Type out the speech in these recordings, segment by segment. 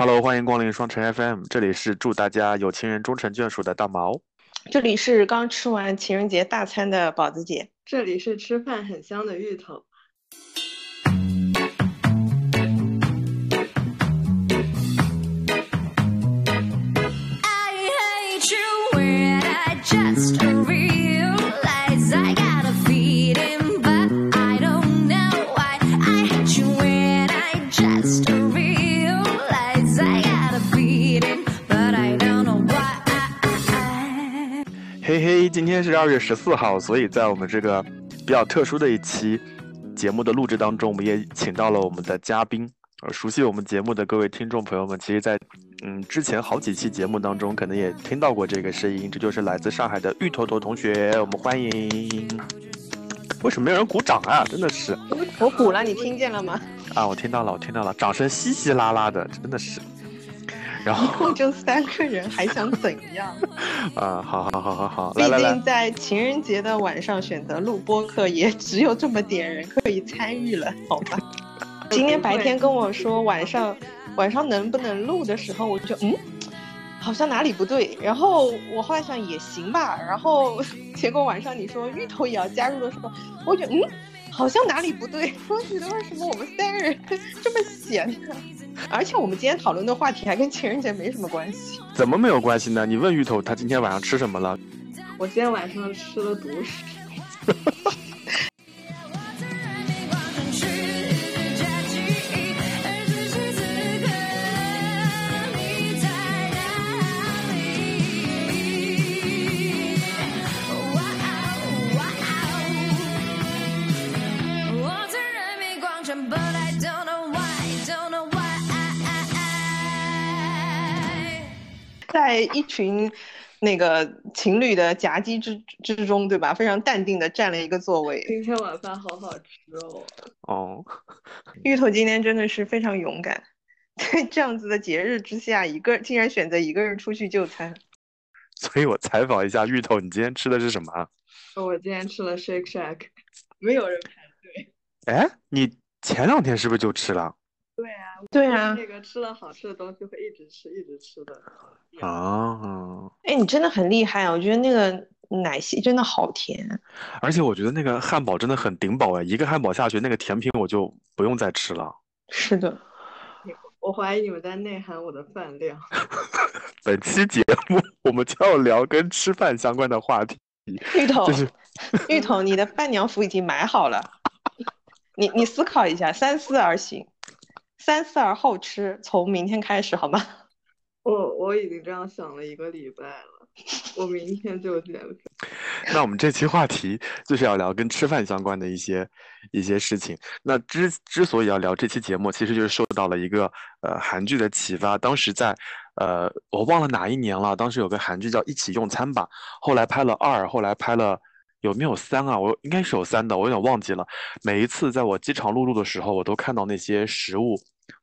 Hello，欢迎光临双城 FM，这里是祝大家有情人终成眷属的大毛。这里是刚吃完情人节大餐的宝子姐。这里是吃饭很香的芋头。今天是二月十四号，所以在我们这个比较特殊的一期节目的录制当中，我们也请到了我们的嘉宾。呃，熟悉我们节目的各位听众朋友们，其实，在嗯之前好几期节目当中，可能也听到过这个声音，这就是来自上海的芋头头同学，我们欢迎。为什么没有人鼓掌啊？真的是，我鼓了，你听见了吗？啊，我听到了，我听到了，掌声稀稀拉拉的，真的是。然后一共就三个人，还想怎样？啊，好好好好好，毕竟在情人节的晚上选择录播课，也只有这么点人可以参与了，好吧？今天白天跟我说晚上晚上能不能录的时候，我就嗯，好像哪里不对。然后我后来想也行吧。然后 结果晚上你说芋头也要加入的时候，我觉得嗯，好像哪里不对。我觉得为什么我们三个人 这么闲呢？而且我们今天讨论的话题还跟情人节没什么关系，怎么没有关系呢？你问芋头他今天晚上吃什么了？我今天晚上吃了独食。在一群那个情侣的夹击之之中，对吧？非常淡定的占了一个座位。今天晚饭好好吃哦。哦，芋头今天真的是非常勇敢，在这样子的节日之下，一个竟然选择一个人出去就餐。所以我采访一下芋头，你今天吃的是什么？我今天吃了 Shake Shack，没有人排队。哎，你前两天是不是就吃了？对啊，对啊，那个吃了好吃的东西会一直吃，一直吃的。啊，哎，你真的很厉害啊！我觉得那个奶昔真的好甜，而且我觉得那个汉堡真的很顶饱哎，一个汉堡下去，那个甜品我就不用再吃了。是的，我怀疑你们在内涵我的饭量。本期节目我们就要聊跟吃饭相关的话题。芋头，就是芋头，你的伴娘服已经买好了。你你思考一下，三思而行，三思而后吃，从明天开始好吗？我我已经这样想了一个礼拜了，我明天就减肥。那我们这期话题就是要聊跟吃饭相关的一些一些事情。那之之所以要聊这期节目，其实就是受到了一个呃韩剧的启发。当时在呃我忘了哪一年了，当时有个韩剧叫《一起用餐》吧，后来拍了二，后来拍了。有没有三啊？我应该是有三的，我有点忘记了。每一次在我饥肠辘辘的时候，我都看到那些食物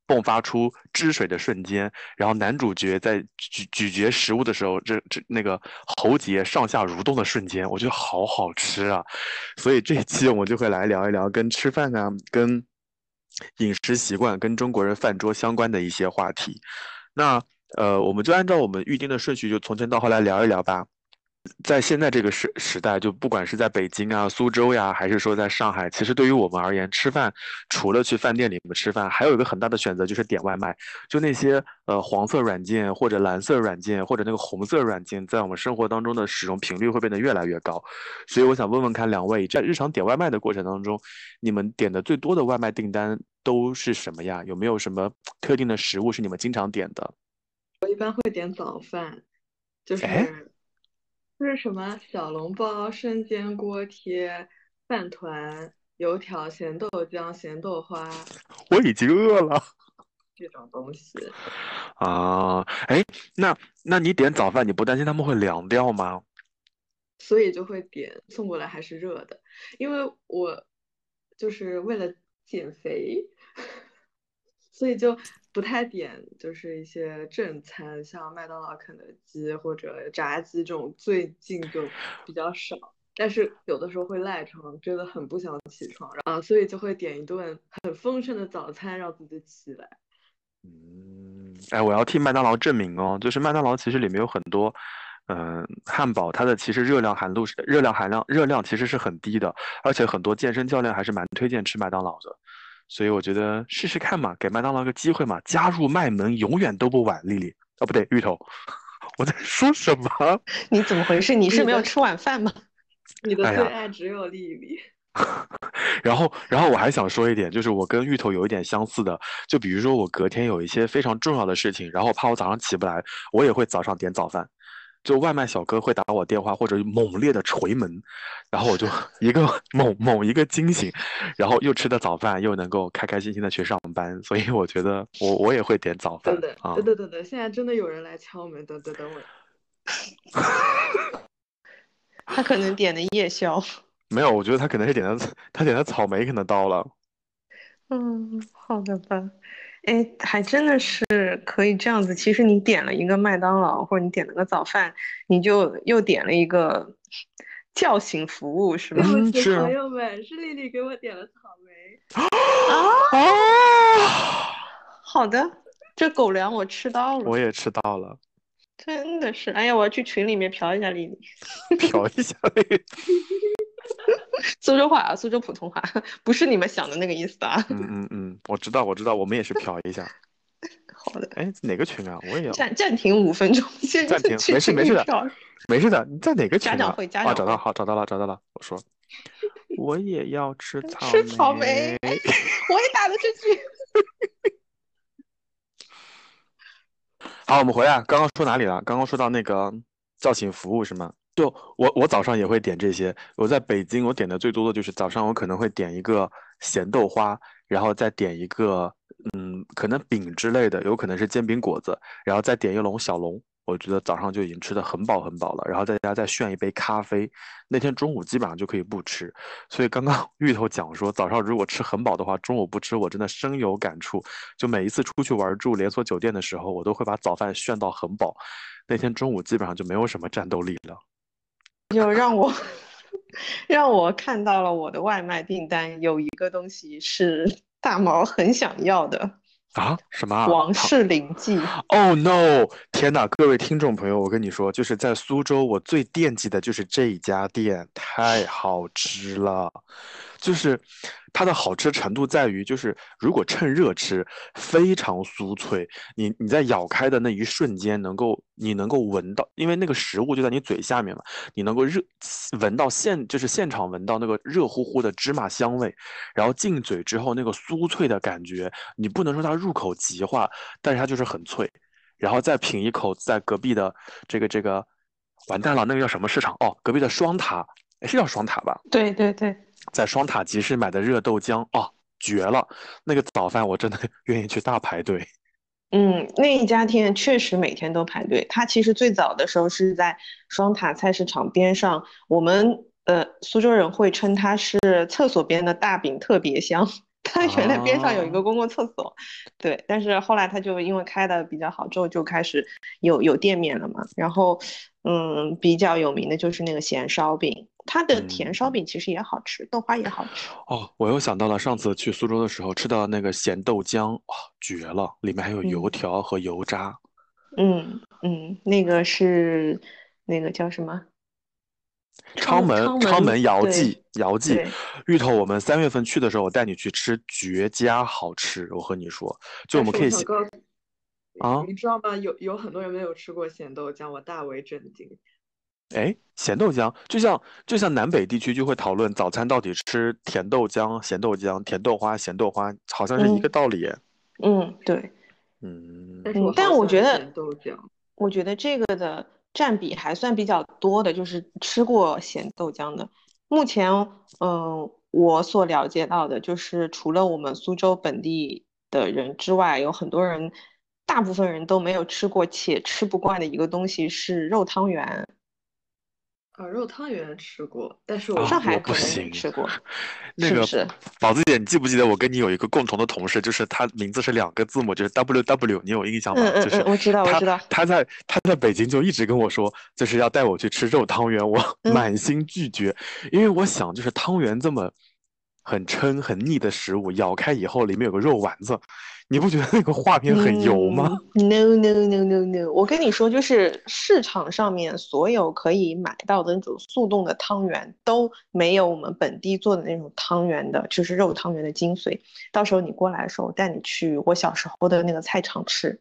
迸发出汁水的瞬间，然后男主角在咀咀嚼食物的时候，这这那个喉结上下蠕动的瞬间，我觉得好好吃啊！所以这一期我们就会来聊一聊跟吃饭啊、跟饮食习惯、跟中国人饭桌相关的一些话题。那呃，我们就按照我们预定的顺序，就从前到后来聊一聊吧。在现在这个时时代，就不管是在北京啊、苏州呀，还是说在上海，其实对于我们而言，吃饭除了去饭店里面吃饭，还有一个很大的选择就是点外卖。就那些呃黄色软件或者蓝色软件或者那个红色软件，在我们生活当中的使用频率会变得越来越高。所以我想问问看两位，在日常点外卖的过程当中，你们点的最多的外卖订单都是什么呀？有没有什么特定的食物是你们经常点的？我一般会点早饭，就是。就是什么小笼包、生煎锅贴、饭团、油条、咸豆浆、咸豆花，我已经饿了。这种东西啊，哎，那那你点早饭，你不担心他们会凉掉吗？所以就会点送过来还是热的，因为我就是为了减肥，所以就。不太点，就是一些正餐，像麦当劳、肯德基或者炸鸡这种，最近就比较少。但是有的时候会赖床，真的很不想起床，啊，所以就会点一顿很丰盛的早餐，让自己起来。嗯，哎，我要替麦当劳证明哦，就是麦当劳其实里面有很多，嗯，汉堡它的其实热量含度是热量含量热量其实是很低的，而且很多健身教练还是蛮推荐吃麦当劳的，所以我觉得试试看嘛，给麦当劳个机会嘛，加入麦门永远都不晚。丽丽，哦不对，芋头，我在说什么？你怎么回事？你是没有吃晚饭吗？你的最爱只有丽丽。然后，然后我还想说一点，就是我跟芋头有一点相似的，就比如说我隔天有一些非常重要的事情，然后怕我早上起不来，我也会早上点早饭，就外卖小哥会打我电话或者猛烈的捶门，然后我就 一个猛猛一个惊醒，然后又吃的早饭，又能够开开心心的去上班，所以我觉得我我也会点早饭。等等，等等等等，现在真的有人来敲门，等等等我。他可能点的夜宵。没有，我觉得他可能是点的，他点的草莓可能到了。嗯，好的吧。哎，还真的是可以这样子。其实你点了一个麦当劳，或者你点了个早饭，你就又点了一个叫醒服务，是吗？是。朋友们，是丽丽给我点了草莓。啊！好的，这狗粮我吃到了。我也吃到了。真的是，哎呀，我要去群里面嫖一下丽丽。嫖一下丽丽。苏州话啊，苏州普通话，不是你们想的那个意思啊。嗯嗯嗯，我知道，我知道，我们也是瞟一下。好的。哎，哪个群啊？我也要。暂暂停五分钟，先暂停，没事没事的，没事的。你在哪个群？家长会，家长啊。找到，好，找到了，找到了。我说，我也要吃草莓。吃草莓。我也打了这句。好，我们回来，刚刚说哪里了？刚刚说到那个叫醒服务是吗？就我我早上也会点这些。我在北京，我点的最多的就是早上我可能会点一个咸豆花，然后再点一个嗯，可能饼之类的，有可能是煎饼果子，然后再点一笼小笼。我觉得早上就已经吃的很饱很饱了，然后在家再炫一杯咖啡。那天中午基本上就可以不吃。所以刚刚 芋头讲说，早上如果吃很饱的话，中午不吃，我真的深有感触。就每一次出去玩住连锁酒店的时候，我都会把早饭炫到很饱。那天中午基本上就没有什么战斗力了。就让我 让我看到了我的外卖订单有一个东西是大毛很想要的啊？什么？王氏灵记？Oh no！天哪，各位听众朋友，我跟你说，就是在苏州，我最惦记的就是这一家店，太好吃了，就是。它的好吃程度在于，就是如果趁热吃，非常酥脆。你你在咬开的那一瞬间，能够你能够闻到，因为那个食物就在你嘴下面嘛，你能够热闻到现就是现场闻到那个热乎乎的芝麻香味，然后进嘴之后那个酥脆的感觉，你不能说它入口即化，但是它就是很脆。然后再品一口在隔壁的这个这个，完蛋了，那个叫什么市场？哦，隔壁的双塔，是叫双塔吧？对对对。在双塔集市买的热豆浆哦，绝了！那个早饭我真的 愿意去大排队。嗯，那一家店确实每天都排队。它其实最早的时候是在双塔菜市场边上，我们呃苏州人会称它是厕所边的大饼特别香。它原来边上有一个公共厕所，对。但是后来它就因为开的比较好，之后就开始有有店面了嘛。然后嗯，比较有名的就是那个咸烧饼。它的甜烧饼其实也好吃，豆花也好吃哦。我又想到了上次去苏州的时候吃到那个咸豆浆，哇，绝了！里面还有油条和油渣。嗯嗯，那个是那个叫什么？昌门昌门姚记姚记芋头。我们三月份去的时候，我带你去吃，绝佳好吃。我和你说，就我们可以啊，你知道吗？有有很多人没有吃过咸豆浆，我大为震惊。哎，咸豆浆就像就像南北地区就会讨论早餐到底吃甜豆浆、咸豆浆、甜豆花、咸豆花，好像是一个道理。嗯，对。嗯，但我觉得我觉得这个的占比还算比较多的，就是吃过咸豆浆的。目前，嗯，我所了解到的就是，除了我们苏州本地的人之外，有很多人，大部分人都没有吃过且吃不惯的一个东西是肉汤圆。啊，肉汤圆吃过，但是我上海不行吃过。那个宝子姐，你记不记得我跟你有一个共同的同事，就是他名字是两个字母，就是 W W，你有印象吗？嗯嗯嗯，我知道，我知道。他在他在北京就一直跟我说，就是要带我去吃肉汤圆，我满心拒绝，因为我想就是汤圆这么很撑、很腻的食物，咬开以后里面有个肉丸子，你不觉得那个画面很油吗？嗯？No no no no no！我跟你说，就是市场上面所有可以买到的那种速冻的汤圆都没有我们本地做的那种汤圆的，就是肉汤圆的精髓。到时候你过来的时候，我带你去我小时候的那个菜场吃，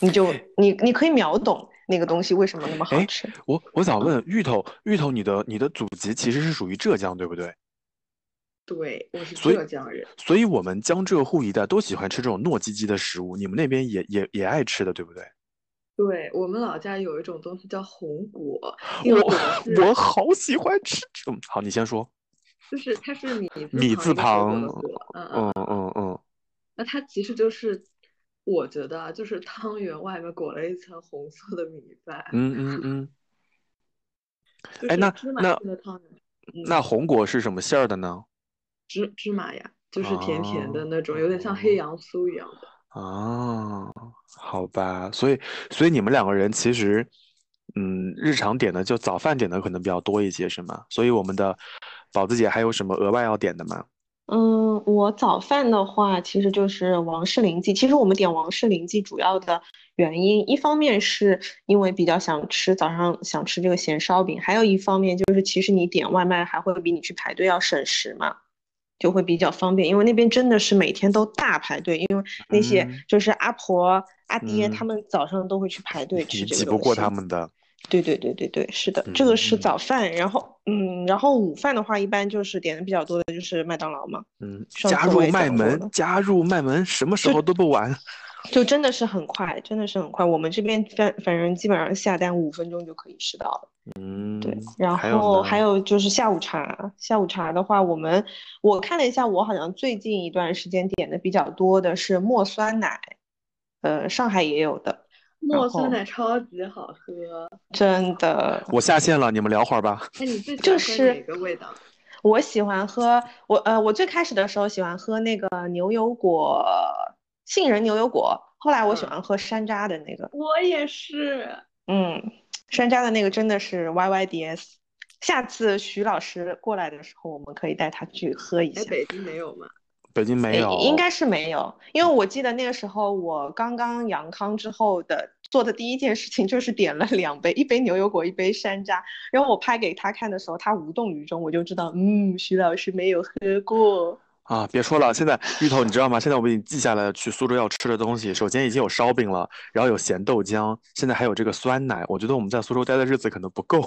你就你你可以秒懂那个东西为什么那么好哎吃。我我想问芋头，芋头，你的你的祖籍其实是属于浙江，对不对？对，我是浙江人，所以我们江浙沪一带都喜欢吃这种糯叽叽的食物，你们那边也也也爱吃的，对不对？对我们老家有一种东西叫红果，我我好喜欢吃这种。好，你先说。就是它是米米字字旁嗯嗯嗯嗯嗯，那它其实就是，我觉得啊，就是汤圆外面裹了一层红色的米饭，嗯嗯嗯。就是哎那那那红果是什么馅儿的呢？芝芝麻呀，就是甜甜的哦那种，有点像黑杨酥一样的。啊，好吧，所以所以你们两个人其实，嗯，日常点的就早饭点的可能比较多一些，是吗？所以我们的宝子姐还有什么额外要点的吗？嗯，我早饭的话，其实就是王氏灵记。其实我们点王氏灵记主要的原因，一方面是因为比较想吃早上想吃这个咸烧饼，还有一方面就是其实你点外卖还会比你去排队要省时嘛，就会比较方便。因为那边真的是每天都大排队，因为那些嗯就是阿婆阿爹嗯他们早上都会去排队吃这个挤不过他。们的。对对对对对，是的，这个是嗯早饭，然后嗯，然后午饭的话，一般就是点的比较多的就是麦当劳嘛。嗯，加入麦门加入麦门，什么时候都不晚。就真的是很快，真的是很快。我们这边反反正基本上下单五分钟就可以吃到了。嗯，对，然后还有就是下午茶，下午茶的话，我们我看了一下，我好像最近一段时间点的比较多的是墨酸奶，呃，上海也有的，墨酸奶超级好喝，真的。我下线了，你们聊会儿吧。那，你最 喜欢喝就是哪个味道？我喜欢喝我呃，我最开始的时候喜欢喝那个牛油果杏仁牛油果，后来我喜嗯欢喝山楂的那个。我也是，嗯，山楂的那个真的是 YYDS。下次徐老师过来的时候，我们可以带他去喝一哎，下。北京没有吗？北京没有，应该是没有，因为我记得那个时候我刚刚阳康之后的做的第一件事情就是点了两杯，一杯牛油果，一杯山楂。然后我拍给他看的时候，他无动于衷，我就知道，嗯，徐老师没有喝过。啊，别说了，现在芋头你知道吗？现在我们已经记下来了去苏州要吃的东西。首先已经有烧饼了，然后有咸豆浆，现在还有这个酸奶。我觉得我们在苏州待的日子可能不够。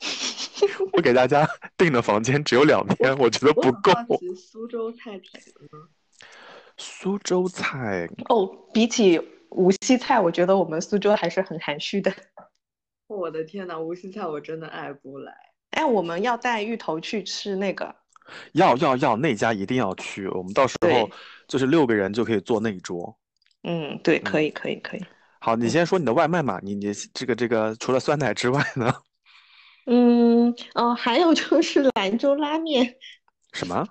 我给大家订的房间只有两天，我觉得不够。苏州菜？苏州菜，哦，比起无锡菜，我觉得我们苏州还是很含蓄的。我的天呐，无锡菜我真的爱不来。哎，我们要带芋头去吃那个，要要要，那家一定要去。我们到时候就是六个人就可以坐那一桌。嗯，对，可以，可以，可以。好，你先说你的外卖嘛，你你这个这个除了酸奶之外呢？嗯，哦，还有就是兰州拉面，什么？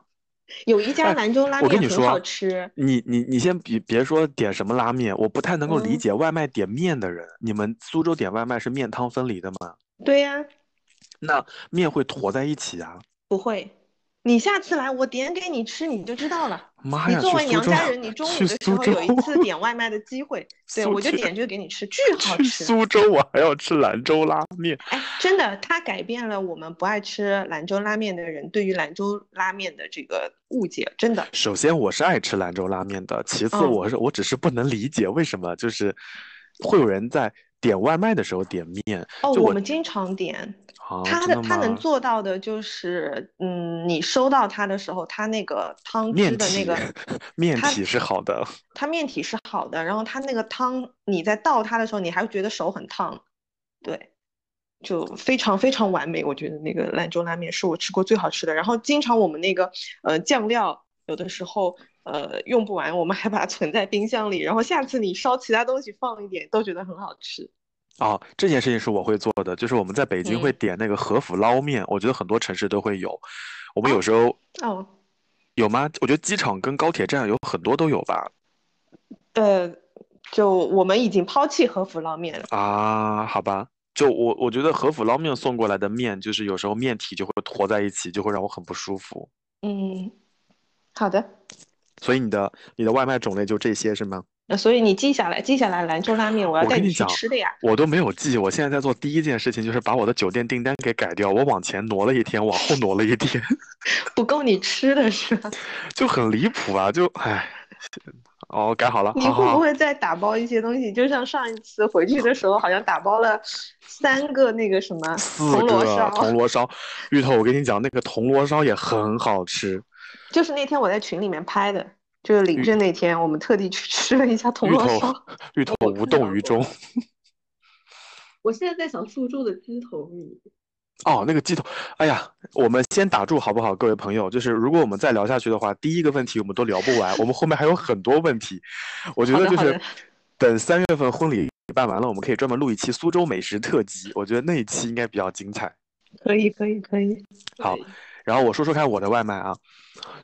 有一家哎兰州拉我跟你面很好吃。你你你先别别说点什么拉面，我不太能够理嗯解外卖点面的人。你们苏州点外卖是面汤分离的吗？对呀，那面会坨在一起啊？不会。你下次来，我点给你吃，你就知道了。妈呀，你作为娘家人，你中午的时候有一次点外卖的机会，对，我就点这个给你吃，巨好去吃。苏州我还要吃兰州拉面。哎，真的，它改变了我们不爱吃兰州拉面的人对于兰州拉面的这个误解，真的。首先我是爱吃兰州拉面的，其次嗯我是我只是不能理解为什么就是会有人在点外卖的时候点面。哦，我我们经常点，啊，他的的他能？做到的就是，嗯，你收到它的时候，它那个汤汁的那个，它面体是好的。它面体是好的，然后它那个汤你在倒它的时候，你还会觉得手很烫，对，就非常非常完美。我觉得那个兰州拉面是我吃过最好吃的。然后经常我们那个呃酱料有的时候呃用不完，我们还把它存在冰箱里，然后下次你烧其他东西放一点，都觉得很好吃。哦，这件事情是我会做的，就是我们在北京会嗯点那个和府捞面，我觉得很多城市都会有。我们哦有时候哦，有吗？我觉得机场跟高铁站有很多都有吧。呃，就我们已经抛弃和府捞面了。啊，好吧，就我我觉得和府捞面送过来的面，就是有时候面体就会坨在一起，就会让我很不舒服。嗯，好的。所以你的你的外卖种类就这些是吗？那所以你记下来，记下来兰州拉面，我要带你去吃的呀。我都没有记，我现在在做第一件事情就是把我的酒店订单给改掉，我往前挪了一天，往后挪了一天，不够你吃的是吧？就很离谱啊！就唉，哦，改好了，你会不会再打包一些东西？就像上一次回去的时候，好像打包了三个那个什么四铜锣个烧，铜锣烧，芋头，我跟你讲，那个铜锣烧也很好吃。就是那天我在群里面拍的，就是领证那天，我们特地去 吃了一下铜锣烧。，芋头 无动于衷。我现在在想苏州的鸡头米，哦，那个鸡头，哎呀，我们先打住好不好，各位朋友？就是如果我们再聊下去的话，第一个问题我们都聊不完，我们后面还有很多问题。我觉得就是等三月份婚礼办完了，我们可以专门录一期苏州美食特辑，我觉得那一期应该比较精彩。可以可以可以，好对，然后我说说看我的外卖啊，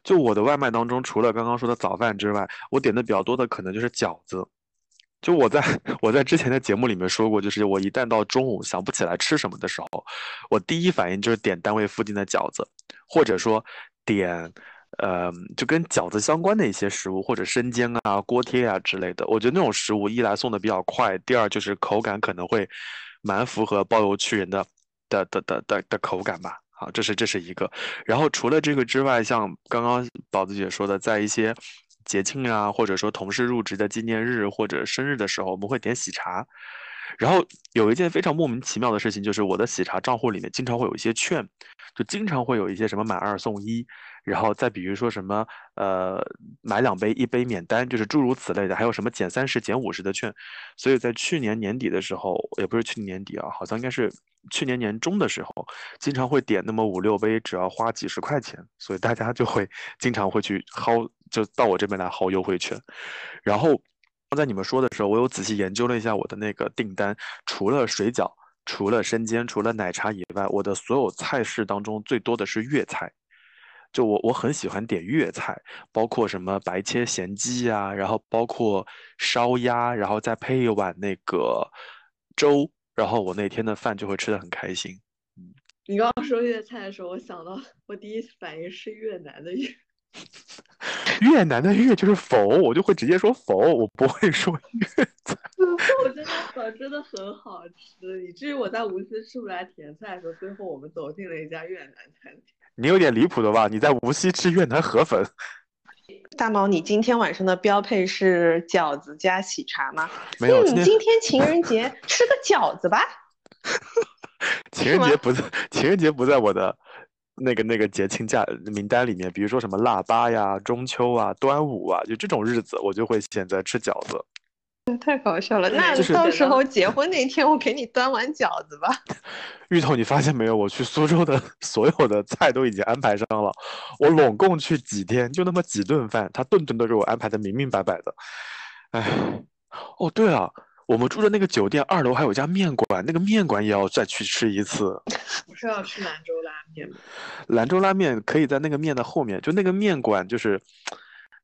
就我的外卖当中，除了刚刚说的早饭之外，我点的比较多的可能就是饺子。就我在 我在之前的节目里面说过，就是我一旦到中午想不起来吃什么的时候，我第一反应就是点单位附近的饺子，或者说点呃就跟饺子相关的一些食物，或者生煎啊、锅贴啊之类的。我觉得那种食物一来送的比较快，第二就是口感可能会蛮符合包邮区人的的的的的的口感吧。这是这是一个。然后除了这个之外，像刚刚宝子姐说的，在一些节庆啊，或者说同事入职的纪念日或者生日的时候，我们会点喜茶。然后有一件非常莫名其妙的事情，就是我的喜茶账户里面经常会有一些券，就经常会有一些什么买二送一，然后再比如说什么呃买两杯一杯免单，就是诸如此类的，还有什么减三十减五十的券。所以在去年年底的时候，也不是去年年底啊，好像应该是去年年中的时候，经常会点那么五六杯，只要花几十块钱，所以大家就会经常会去薅，就到我这边来薅优惠券。然后刚才你们说的时候，我有仔细研究了一下我的那个订单，除了水饺、除了生煎、除了奶茶以外，我的所有菜式当中最多的是粤菜。就我我很喜欢点粤菜，包括什么白切咸鸡呀、然后包括烧鸭，然后再配一碗那个粥，然后我那天的饭就会吃的很开心。你刚刚说粤菜的时候，我想到我第一反应是越南的粤，越南的越就是否，我就会直接说否，我不会说粤菜。我真的粉真的很好吃，以至于我在无锡吃不来甜菜的时候，最后我们走进了一家越南餐厅。你有点离谱的吧？你在无锡吃越南河粉，大毛，你今天晚上的标配是饺子加喜茶吗？没有？嗯，今天今天情人节吃个饺子吧。情人节不在，情人节不在我的那个那个节庆假名单里面。比如说什么腊八呀、中秋啊、端午啊，就这种日子，我就会选择吃饺子。太搞笑了！那到时候结婚那天，我给你端碗饺子吧。芋头，你发现没有？我去苏州的 所有的菜都已经安排上了，我拢共去几天，就那么几顿饭，他顿顿都给我安排的明明白白的。哎，哦，对了，我们住的那个酒店二楼还有一家面馆，那个面馆也要再去吃一次。不是要吃兰州拉面吗？兰州拉面可以在那个面的后面，就那个面馆就是。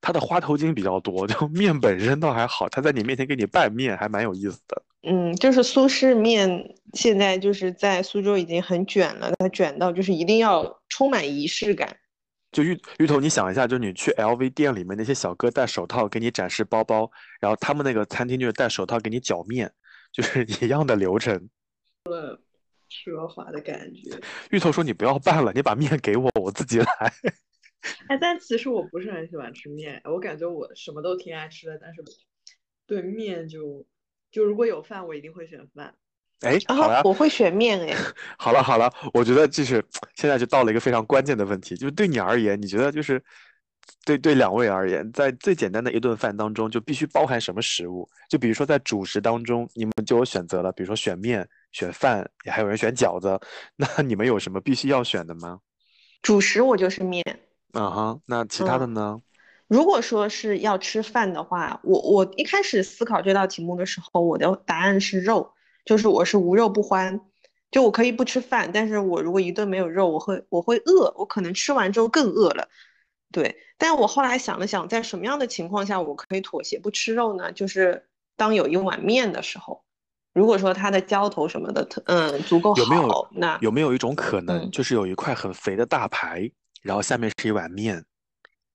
它的花头筋比较多，就面本身倒还好，它在你面前给你拌面，还蛮有意思的。嗯，就是苏式面，现在就是在苏州已经很卷了，它卷到就是一定要充满仪式感。就芋芋头，你想一下，就你去 LV 店里面那些小哥戴手套给你展示包包，然后他们那个餐厅就是戴手套给你搅面，就是一样的流程。奢华的感觉。芋头说：“你不要拌了，你把面给我，我自己来。哎，但其实我不是很喜欢吃面，我感觉我什么都挺爱吃的，但是对面就就如果有饭，我一定会选饭。”哎，好呀，啊，我会选面哎。好了好了，我觉得就是现在就到了一个非常关键的问题，就是对你而言，你觉得就是对对两位而言，在最简单的一顿饭当中，就必须包含什么食物？就比如说在主食当中，你们就有选择了，比如说选面、选饭，也还有人选饺子，那你们有什么必须要选的吗？主食我就是面。嗯哼，那其他的呢？如果说是要吃饭的话，我我一开始思考这道题目的时候，我的答案是肉，就是我是无肉不欢，就我可以不吃饭，但是我如果一顿没有肉，我会我会饿，我可能吃完之后更饿了。对，但我后来想了想，在什么样的情况下我可以妥协不吃肉呢？就是当有一碗面的时候，如果说它的浇头什么的，嗯，足够好有没有，那有没有一种可能，嗯就是有一块很肥的大排，然后下面是一碗面？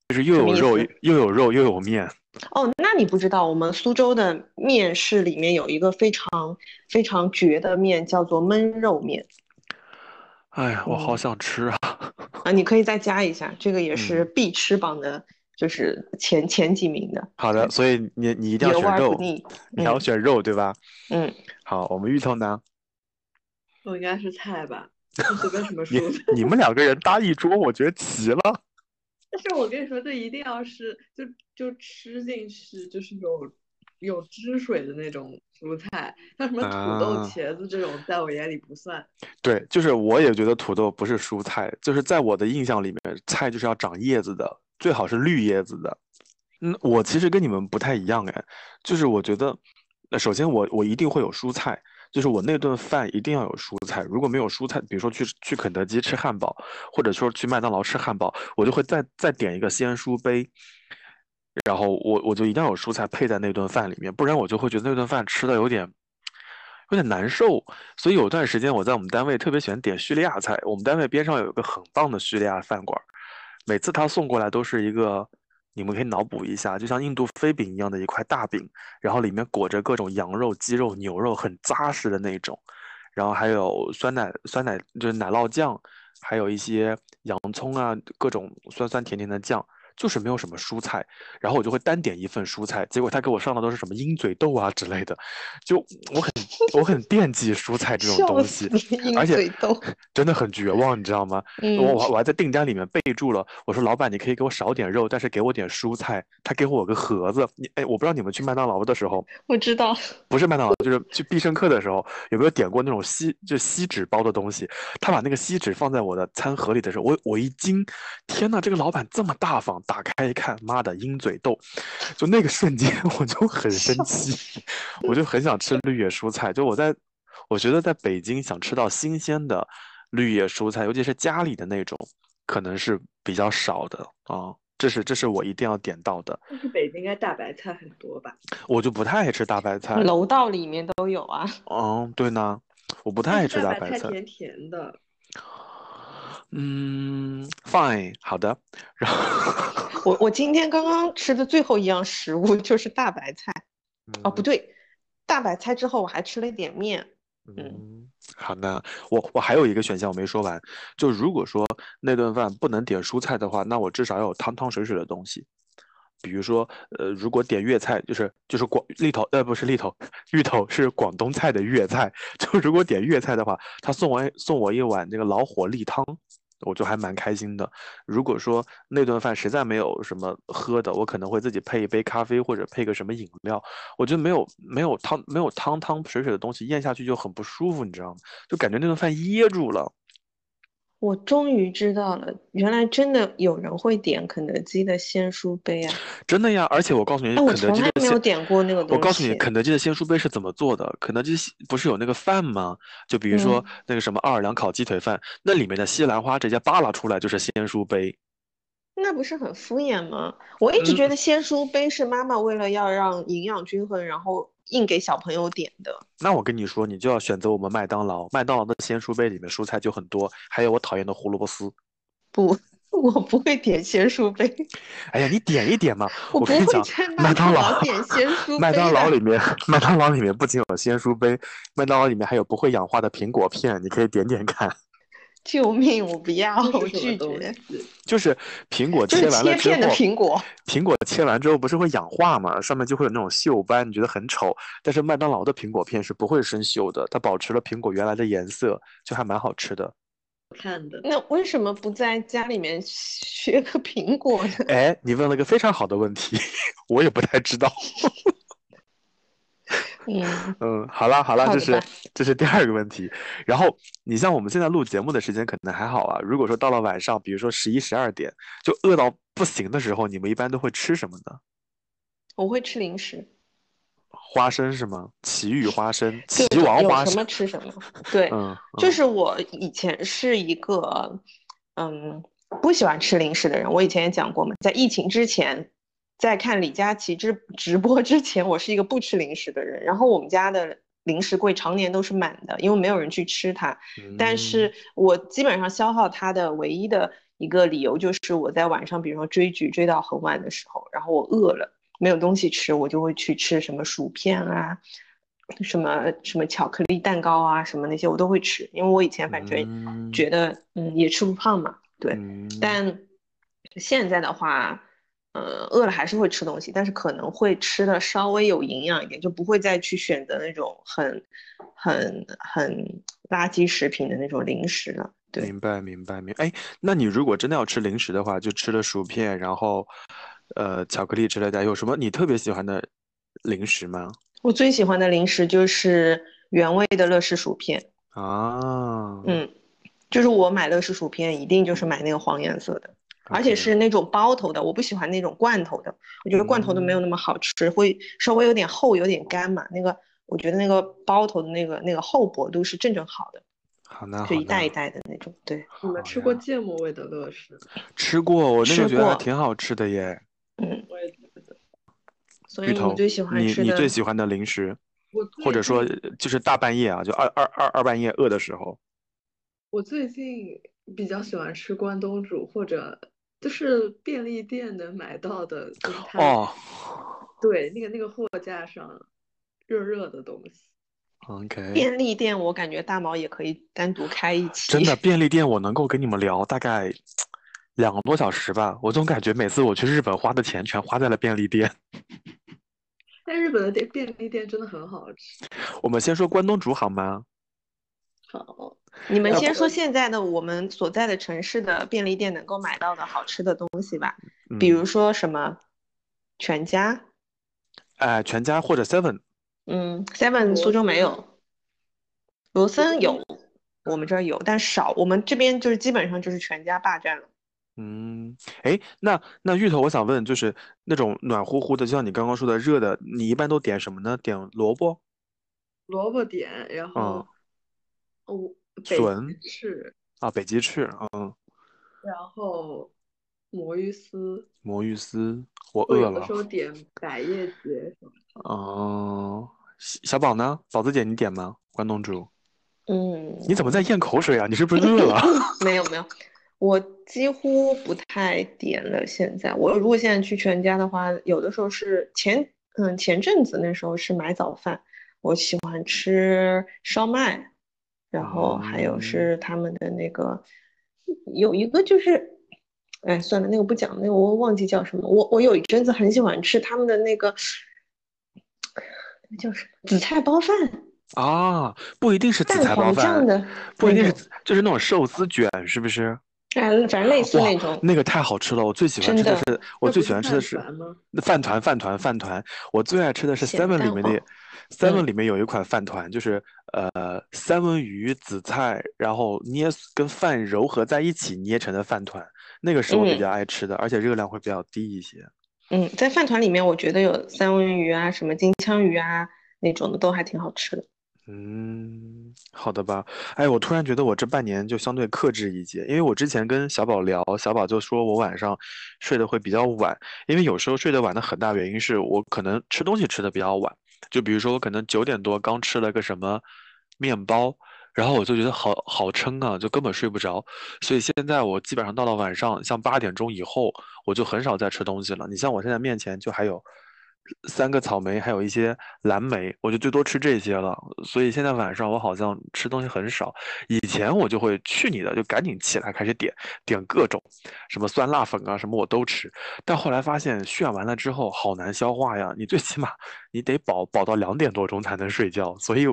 就是又有肉又有肉又有面。哦，那你不知道，我们苏州的面食里面有一个非常非常绝的面，叫做焖肉面。哎呀，我好想吃啊！啊，你可以再加一下，这个也是必吃榜的，就是前前几名的。好的，所以你你一定要选肉，你要选肉对吧？嗯。好，我们芋头呢？我应该是菜吧，随便什么蔬菜。你们两个人搭一桌，我觉得齐了。但是我跟你说，这一定要是就就吃进去，就是有有汁水的那种蔬菜，像什么土豆、茄子这种，在我眼里不算。对，就是我也觉得土豆不是蔬菜，就是在我的印象里面，菜就是要长叶子的，最好是绿叶子的。嗯，我其实跟你们不太一样哎，就是我觉得，那首先我我一定会有蔬菜。就是我那顿饭一定要有蔬菜，如果没有蔬菜，比如说去去肯德基吃汉堡，或者说去麦当劳吃汉堡，我就会再再点一个鲜蔬杯，然后我我就一定要有蔬菜配在那顿饭里面，不然我就会觉得那顿饭吃的有点有点难受。所以有段时间我在我们单位特别喜欢点叙利亚菜，我们单位边上有一个很棒的叙利亚饭馆，每次他送过来都是一个。你们可以脑补一下，就像印度飞饼一样的一块大饼，然后里面裹着各种羊肉、鸡肉、牛肉，很扎实的那种，然后还有酸奶、酸奶就是奶酪酱，还有一些洋葱啊，各种酸酸甜甜的酱。就是没有什么蔬菜，然后我就会单点一份蔬菜，结果他给我上的都是什么鹰嘴豆啊之类的，就我很我很惦记蔬菜这种东西，而且 真的很绝望，你知道吗？我我我还在订单里面备注了，我说老板你可以给我少点肉，但是给我点蔬菜。他给我个盒子，你哎，我不知道你们去麦当劳的时候，我知道，不是麦当劳，就是去必胜客的时候，有没有点过那种锡就锡纸包的东西？他把那个锡纸放在我的餐盒里的时候，我我一惊，天呐，这个老板这么大方。打开一看，妈的鹰嘴豆，就那个瞬间 我就很生气，我就很想吃绿叶蔬菜。就我在，我觉得在北京想吃到新鲜的绿叶蔬菜，尤其是家里的那种，可能是比较少的啊。这是这是我一定要点到的。但是北京应该大白菜很多吧？我就不太爱吃大白菜。楼道里面都有啊。嗯，对呢，我不太爱吃大白菜。甜甜的。嗯，fine，好的。然后我我今天刚刚吃的最后一样食物就是大白菜。哦，不对，大白菜之后我还吃了一点面。嗯，好的。我我还有一个选项我没说完，就如果说那顿饭不能点蔬菜的话，那我至少要有汤汤水水的东西。比如说，呃，如果点粤菜，就是就是广芋头，呃，不是芋头，芋头是广东菜的粤菜。就如果点粤菜的话，他送我送我一碗那个老火例汤，我就还蛮开心的。如果说那顿饭实在没有什么喝的，我可能会自己配一杯咖啡或者配个什么饮料。我觉得没有没有汤没有汤汤水水的东西咽下去就很不舒服，你知道吗？就感觉那顿饭噎住了。我终于知道了，原来真的有人会点肯德基的鲜蔬杯啊！真的呀，而且我告诉你，我从来没有点过那个东西。我告诉你，肯德基的鲜蔬杯是怎么做的？肯德基不是有那个饭吗？就比如说那个什么奥尔良烤鸡腿饭，那里面的西兰花直接扒拉出来就是鲜蔬杯。那不是很敷衍吗？我一直觉得鲜蔬杯是妈妈为了要让营养均衡，然后。硬给小朋友点的，那我跟你说，你就要选择我们麦当劳。麦当劳的鲜蔬杯里面蔬菜就很多，还有我讨厌的胡萝卜丝。不，我不会点鲜蔬杯。哎呀，你点一点嘛！我跟你讲，麦当劳点鲜蔬杯。麦当劳里面，麦当劳里面不仅有鲜蔬杯，麦当劳里面还有不会氧化的苹果片，你可以点点看。救命！我不要，我拒绝。就是苹果切完了之后，苹果 苹果切完之后不是会氧化吗？上面就会有那种锈斑，你觉得很丑。但是麦当劳的苹果片是不会生锈的，它保持了苹果原来的颜色，就还蛮好吃的。看的。那为什么不在家里面削个苹果呢？哎，你问了个非常好的问题，我也不太知道。嗯 嗯，好了好了，这是这是第二个问题。然后你像我们现在录节目的时间可能还好啊。如果说到了晚上，比如说十一十二点，就饿到不行的时候，你们一般都会吃什么呢？我会吃零食，花生是吗？奇遇花生，奇王花生，什么吃什么。对，嗯，就是我以前是一个嗯不喜欢吃零食的人。我以前也讲过嘛，在疫情之前。在看李佳琦直 直播之前，我是一个不吃零食的人。然后我们家的零食柜常年都是满的，因为没有人去吃它。但是我基本上消耗它的唯一的一个理由就是我在晚上，比如说追剧追到很晚的时候，然后我饿了，没有东西吃，我就会去吃什么薯片啊，什么什么巧克力蛋糕啊，什么那些我都会吃，因为我以前反正觉得嗯也吃不胖嘛，对，但现在的话。呃，饿了还是会吃东西，但是可能会吃的稍微有营养一点，就不会再去选择那种很、很、很垃圾食品的那种零食了。对，明白，明白，明。哎，那你如果真的要吃零食的话，就吃了薯片，然后，呃，巧克力之类的，有什么你特别喜欢的零食吗？我最喜欢的零食就是原味的乐事薯片啊。嗯，就是我买乐事薯片，一定就是买那个黄颜色的。而且是那种包头的，我不喜欢那种罐头的。我觉得罐头的没有那么好吃，会稍微有点厚，有点干嘛。那个我觉得那个包头的那个那个厚薄度是正正好的。好呢，就一袋一袋的那种。对，你们吃过芥末味的乐事？吃过，我那个觉得还挺好吃的耶。嗯，我也觉得。所以你最喜欢吃的？你你最喜欢的零食？或者说就是大半夜啊，就二二二二半夜饿的时候。我最近比较喜欢吃关东煮或者。就是便利店能买到的，就是它哦，对，那个那个货架上热热的东西。OK。便利店我感觉大毛也可以单独开一 期。真的，便利店我能够跟你们聊大概两个多小时吧。我总感觉每次我去日本花的钱全花在了便利店。但日本的店便利店真的很好吃。我们先说关东煮好吗？好。你们先说现在的我们所在的城市的便利店能够买到的好吃的东西吧，比如说什么全家，哎，全家或者 Seven，嗯，Seven 苏州没有，罗森有，我们这儿有，但少，我们这边就是基本上就是全家霸占了。嗯，哎，那那芋头，我想问，就是那种暖乎乎的，就像你刚刚说的热的，你一般都点什么呢？点萝卜？萝卜点，然后，哦。笋翅啊，北极翅，嗯，然后魔芋丝，魔芋丝，我饿了。有的时候点百叶结什么的。哦，小宝呢？宝子姐，你点吗？关东煮？嗯。你怎么在咽口水啊？你是不是饿了？没有没有，我几乎不太点了。现在我如果现在去全家的话，有的时候是前嗯前阵子那时候是买早饭，我喜欢吃烧麦。然后还有是他们的那个，有一个就是，哎，算了，那个不讲，那个我忘记叫什么。我我有一阵子很喜欢吃他们的那个，那叫什么紫菜包饭啊？不一定是紫菜包饭的，不一定是，就是那种寿司卷，是不是？哎，反正类似那种。那个太好吃了，我最喜欢吃的是，我最喜欢吃的是饭团，饭团，饭团。我最爱吃的是 Seven 里面的。Seven 里面有一款饭团，就是呃三文鱼、紫菜，然后捏跟饭揉合在一起捏成的饭团，那个是我比较爱吃的，而且热量会比较低一些。嗯，在饭团里面，我觉得有三文鱼啊、什么金枪鱼啊那种的都还挺好吃的。嗯，好的吧。哎，我突然觉得我这半年就相对克制一些，因为我之前跟小宝聊，小宝就说我晚上睡得会比较晚，因为有时候睡得晚的很大原因是我可能吃东西吃的比较晚。就比如说，我可能九点多刚吃了个什么面包，然后我就觉得好好撑啊，就根本睡不着。所以现在我基本上到了晚上，像八点钟以后，我就很少再吃东西了。你像我现在面前就还有。三个草莓，还有一些蓝莓，我就最多吃这些了。所以现在晚上我好像吃东西很少。以前我就会去你的，就赶紧起来开始点点各种，什么酸辣粉啊，什么我都吃。但后来发现炫完了之后好难消化呀，你最起码你得饱饱到两点多钟才能睡觉。所以，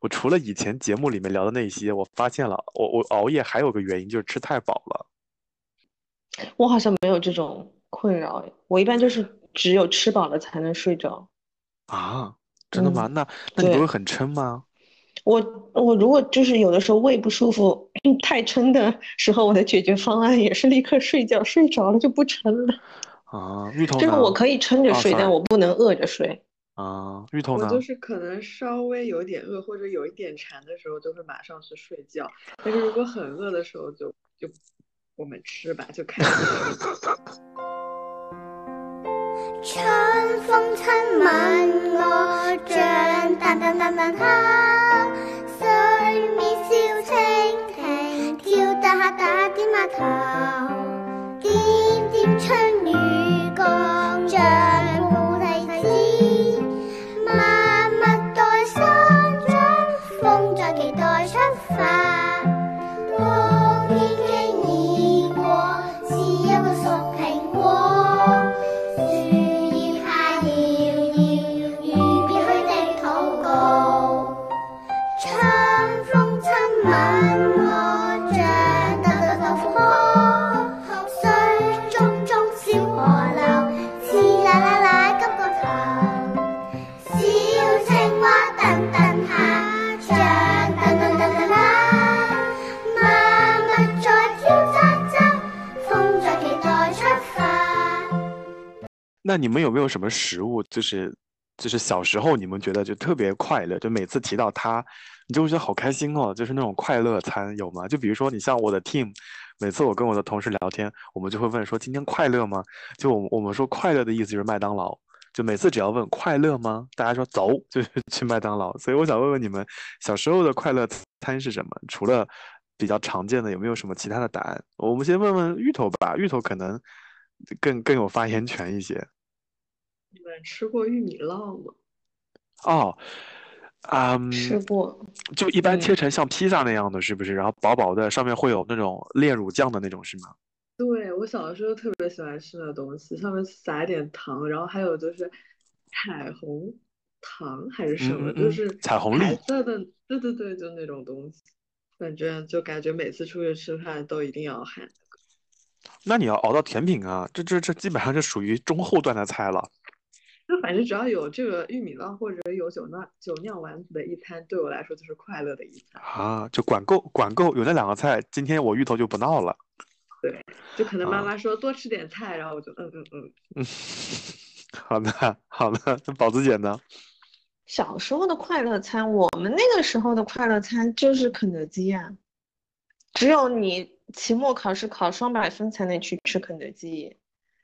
我除了以前节目里面聊的那些，我发现了我我熬夜还有个原因就是吃太饱了。我好像没有这种困扰，我一般就是。只有吃饱了才能睡着，啊，真的吗？那那你不会很撑吗？我我如果就是有的时候胃不舒服 太撑的时候，我的解决方案也是立刻睡觉，睡着了就不撑了。啊，芋头就是我可以撑着睡，但我不能饿着睡。啊，芋头呢？我就是可能稍微有点饿或者有一点馋的时候，就会马上去睡觉。但是如果很饿的时候，就就我们吃吧，就开始。春风亲吻我，像哒哒哒哒敲。水面笑蜻蜓，跳哒哒哒的码头。点点春雨降。那你们有没有什么食物，就是就是小时候你们觉得就特别快乐，就每次提到它，你就会觉得好开心哦，就是那种快乐餐有吗？就比如说你像我的 team，每次我跟我的同事聊天，我们就会问说今天快乐吗？就我我们说快乐的意思就是麦当劳，就每次只要问快乐吗？大家说走，就是去麦当劳。所以我想问问你们小时候的快乐餐是什么？除了比较常见的，有没有什么其他的答案？我们先问问芋头吧，芋头可能更更有发言权一些。你们吃过玉米烙吗？哦，嗯，吃过，就一般切成像披萨那样的，是不是？然后薄薄的，上面会有那种炼乳酱的那种，是吗？对，我小的时候特别喜欢吃那东西，上面撒一点糖，然后还有就是彩虹糖还是什么，就是彩虹绿色的，对对对，就那种东西。反正就感觉每次出去吃饭都一定要喊。那你要熬到甜品啊，这这这基本上是属于中后段的菜了。就反正只要有这个玉米烙或者有酒酿酒酿丸子的一餐，对我来说就是快乐的一餐啊！就管够管够，有那两个菜，今天我芋头就不闹了。对，就可能妈妈说多吃点菜，然后我就嗯嗯嗯嗯。好的好的，那宝子姐呢？小时候的快乐餐，我们那个时候的快乐餐就是肯德基呀。只有你期末考试考双百分才能去吃肯德基。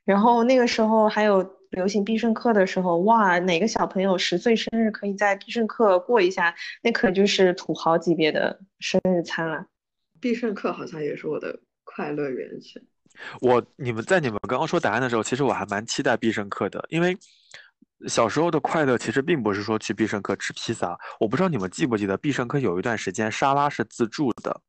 然后那个时候还有流行必胜客的时候，哇，哪个小朋友十岁生日可以在必胜客过一下，那可就是土豪级别的生日餐了。必胜客好像也是我的快乐源泉。我你们在你们刚刚说答案的时候，其实我还蛮期待必胜客的，因为。小时候的快乐其实并不是说去必胜客吃披萨，我不知道你们记不记得，必胜客有一段时间沙拉是自助的，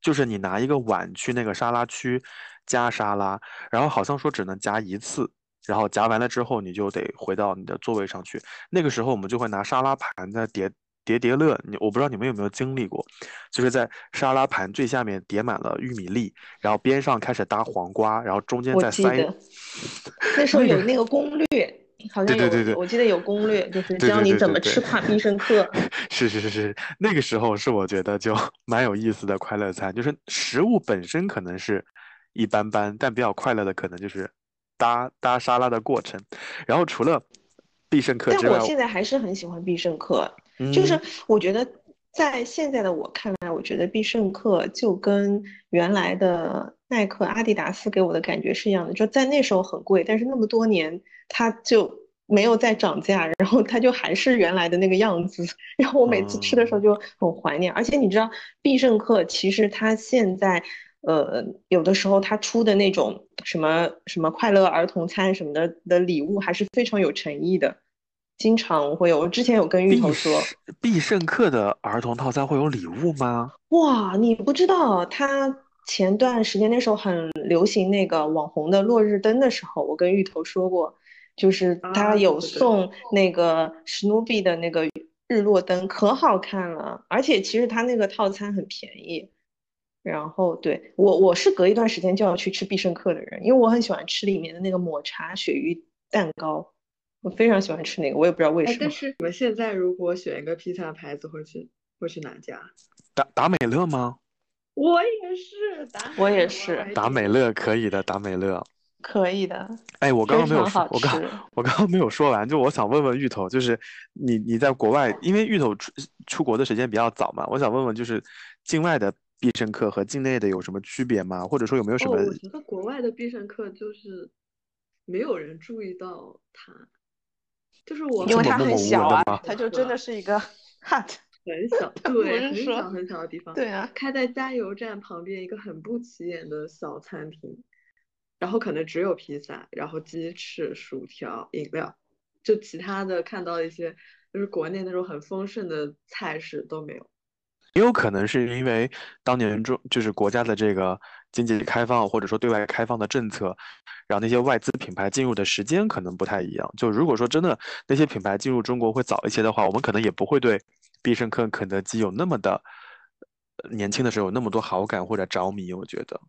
就是你拿一个碗去那个沙拉区加沙拉，然后好像说只能夹一次，然后夹完了之后你就得回到你的座位上去。那个时候我们就会拿沙拉盘在叠叠叠乐，你我不知道你们有没有经历过，就是在沙拉盘最下面叠满了玉米粒，然后边上开始搭黄瓜，然后中间再塞。那时候有那个攻略。好像有，我记得有攻略，就是教你怎么吃垮必胜客。是是是是，那个时候是我觉得就 蛮有意思的快乐餐，就是食物本身可能是一般般，但比较快乐的可能就是搭搭沙拉的过程。然后除了必胜客之外，但我现在还是很喜欢必胜客，就是我觉得在现在的我看来，我觉得必胜客就跟原来的耐克、阿迪达斯给我的感觉是一样的，就在那时候很贵，但是那么多年。它就没有再涨价，然后它就还是原来的那个样子。然后我每次吃的时候就很怀念。而且你知道，必胜客其实它现在，呃，有的时候他出的那种什么什么快乐儿童餐什么的的礼物还是非常有诚意的，经常会有。我之前有跟芋头说，必胜客的儿童套餐会有礼物吗？哇，你不知道，他前段时间那时候很流行那个网红的落日灯的时候，我跟芋头说过。就是他有送那个史努比的那个日落灯，可好看了，而且其实他那个套餐很便宜。然后对我我是隔一段时间就要去吃必胜客的人，因为我很喜欢吃里面的那个抹茶鳕鱼蛋糕，我非常喜欢吃那个，我也不知道为什么。但是你们现在如果选一个披萨牌子，会去会去哪家？达达美乐吗？我也是，达我也是，达美乐可以的，达美乐。可以的，哎，我刚刚没有说，我刚我刚刚没有说完，就我想问问芋头，就是你你在国外，因为芋头出出国的时间比较早嘛，我想问问，就是境外的必胜客和境内的有什么区别吗？或者说有没有什么？我觉得国外的必胜客就是没有人注意到它，就是我因为它很小啊，它就真的是一个 hut，很小，对，很小很小的地方，对啊，开在加油站旁边一个很不起眼的小餐厅。然后可能只有披萨，然后鸡翅、薯条、饮料，就其他的看到一些就是国内那种很丰盛的菜式都没有。也有可能是因为当年中就是国家的这个经济开放或者说对外开放的政策，然后那些外资品牌进入的时间可能不太一样。就如果说真的那些品牌进入中国会早一些的话，我们可能也不会对必胜客、肯德基有那么的年轻的时候有那么多好感或者着迷。我觉得。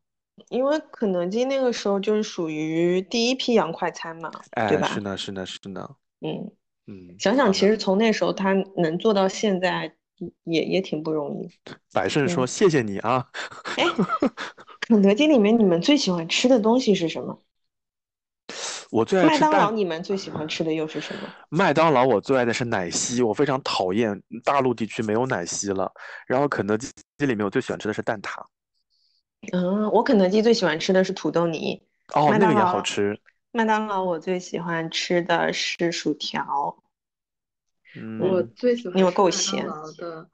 因为肯德基那个时候就是属于第一批洋快餐嘛，对吧？是呢，是呢，是呢。嗯嗯，想想其实从那时候他能做到现在，也也挺不容易。百胜说：“谢谢你啊。”哎，肯德基里面你们最喜欢吃的东西是什么？我最爱吃麦当劳，你们最喜欢吃的又是什么？麦当劳我最爱的是奶昔，我非常讨厌大陆地区没有奶昔了。然后肯德基里面我最喜欢吃的是蛋挞，嗯，我肯德基最喜欢吃的是土豆泥，哦，那个也好吃。麦当劳我最喜欢吃的是薯条。我嗯，最喜欢因为吃麦当够咸劳的，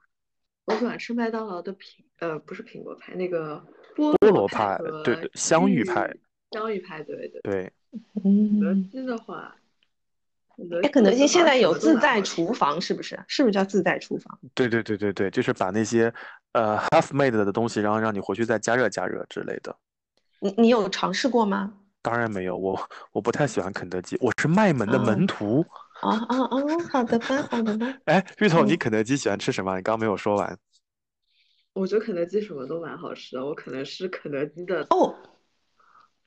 我喜欢吃麦当劳的苹呃不是苹果派，那个菠菠萝萝派和对对香芋芋派，香芋派，对对。对，肯德嗯，基的话，肯德哎，肯德基现在有自在带厨房，是不是？是不是叫自带厨房？对对对对对，就是把那些呃 half made 的东西，然后让你回去再加热加热之类的。你你有尝试过吗？当然没有，我我不太喜欢肯德基，我是卖门的门哦徒。啊啊啊！好的吧，好的吧。哎，芋头，你嗯肯德基喜欢吃什么？你刚刚没有说完。我觉得肯德基什么都蛮好吃的，我可能是肯德基的哦，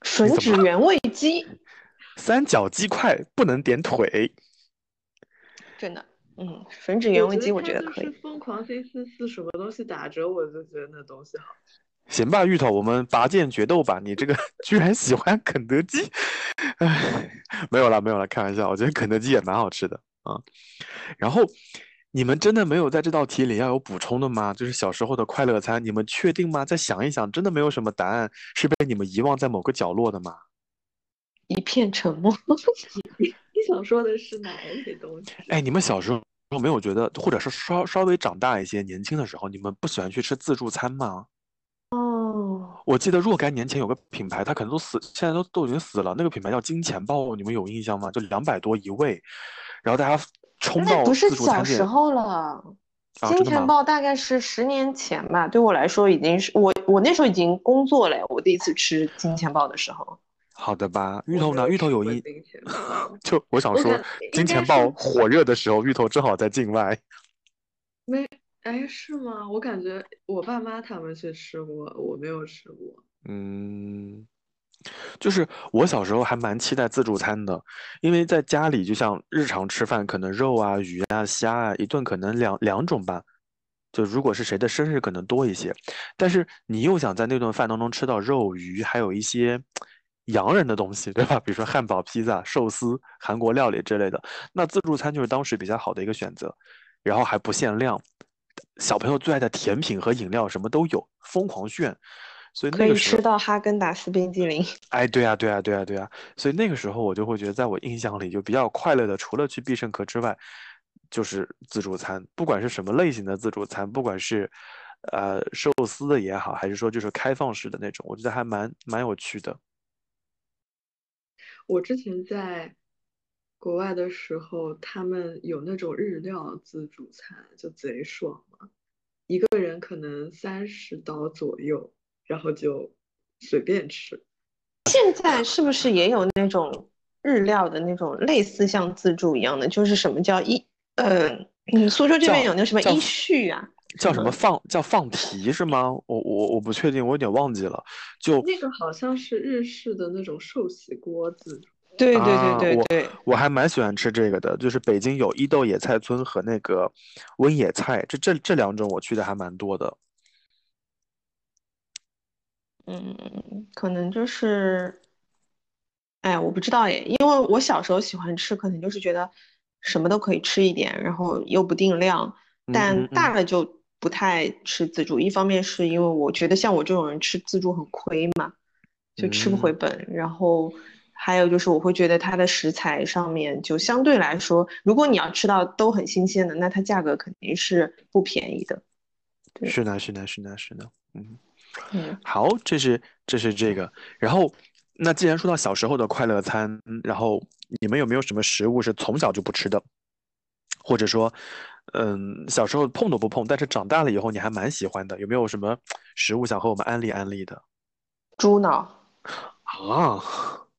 吮怎么指原味鸡，三角鸡块不能点腿。真的，嗯，吮指原味鸡我我觉得可以。就是疯狂星期四什么东西打折，我就觉得那东西好。行吧，芋头，我们拔剑决斗吧！你这个 居然喜欢肯德基，哎，没有了，没有了，开玩笑。我觉得肯德基也蛮好吃的啊。然后，你们真的没有在这道题里要有补充的吗？就是小时候的快乐餐，你们确定吗？再想一想，真的没有什么答案是被你们遗忘在某个角落的吗？一片沉默。你想说的是哪一些东西？哎，你们小时候没有觉得，或者是稍稍微长大一些、年轻的时候，你们不喜欢去吃自助餐吗？哦，我记得若干年前有个品牌，它可能都死，现在都都已经死了。那个品牌叫金钱豹，你们有印象吗？就两百多一位，然后大家冲到那不是小时候了。啊，金？钱豹大概是十年前吧，对我来说已经是我我那时候已经工作了，我第一次吃金钱豹的时候。好的吧，芋头呢？芋头有印，金钱豹就我想说，金钱豹火热的时候，芋头正好在境外。没，哎，是吗？我感觉我爸妈他们去吃过，我没有吃过。嗯，就是我小时候还蛮期待自助餐的，因为在家里就像日常吃饭，可能肉啊、鱼啊、虾啊，一顿可能两两种吧。就如果是谁的生日，可能多一些，但是你又想在那顿饭当中吃到肉、鱼，还有一些洋人的东西，对吧？比如说汉堡、披萨、寿司、韩国料理之类的，那自助餐就是当时比较好的一个选择，然后还不限量，小朋友最爱的甜品和饮料什么都有，疯狂炫。所以可那个时候，以吃到哈根达斯冰激凌。哎，对呀，对呀，对呀，对呀，所以那个时候我就会觉得，在我印象里就比较快乐的，除了去必胜客之外，就是自助餐，不管是什么类型的自助餐，不管是呃寿司的也好，还是说就是开放式的那种，我觉得还蛮蛮有趣的。我之前在国外的时候，他们有那种日料自助餐，就贼爽嘛，一个人可能三十刀左右，然后就随便吃。现在是不是也有那种日料的那种类似像自助一样的？就是什么叫一呃，嗯，苏州这边有那什么一序啊？叫什么放叫放题是吗？我我我不确定，我有点忘记了。就那个好像是日式的那种寿喜锅自助。对对对对对，我还蛮喜欢吃这个的，就是北京有伊豆野菜村和那个温野菜，这这这两种我去的还蛮多的。嗯，可能就是，哎，我不知道耶，因为我小时候喜欢吃，可能就是觉得什么都可以吃一点，然后又不定量，嗯但大了就不太吃自助。一方面是因为我觉得像我这种人吃自助很亏嘛，就吃不回嗯，本，然后还有就是我会觉得它的食材上面就相对来说，如果你要吃到都很新鲜的，那它价格肯定是不便宜的。对，是的，是的，是的，是的，嗯，嗯。好，这是这是这个，然后那既然说到小时候的快乐餐，然后你们有没有什么食物是从小就不吃的，或者说，嗯，小时候碰都不碰，但是长大了以后你还蛮喜欢的，有没有什么食物想和我们安利安利的猪脑，啊？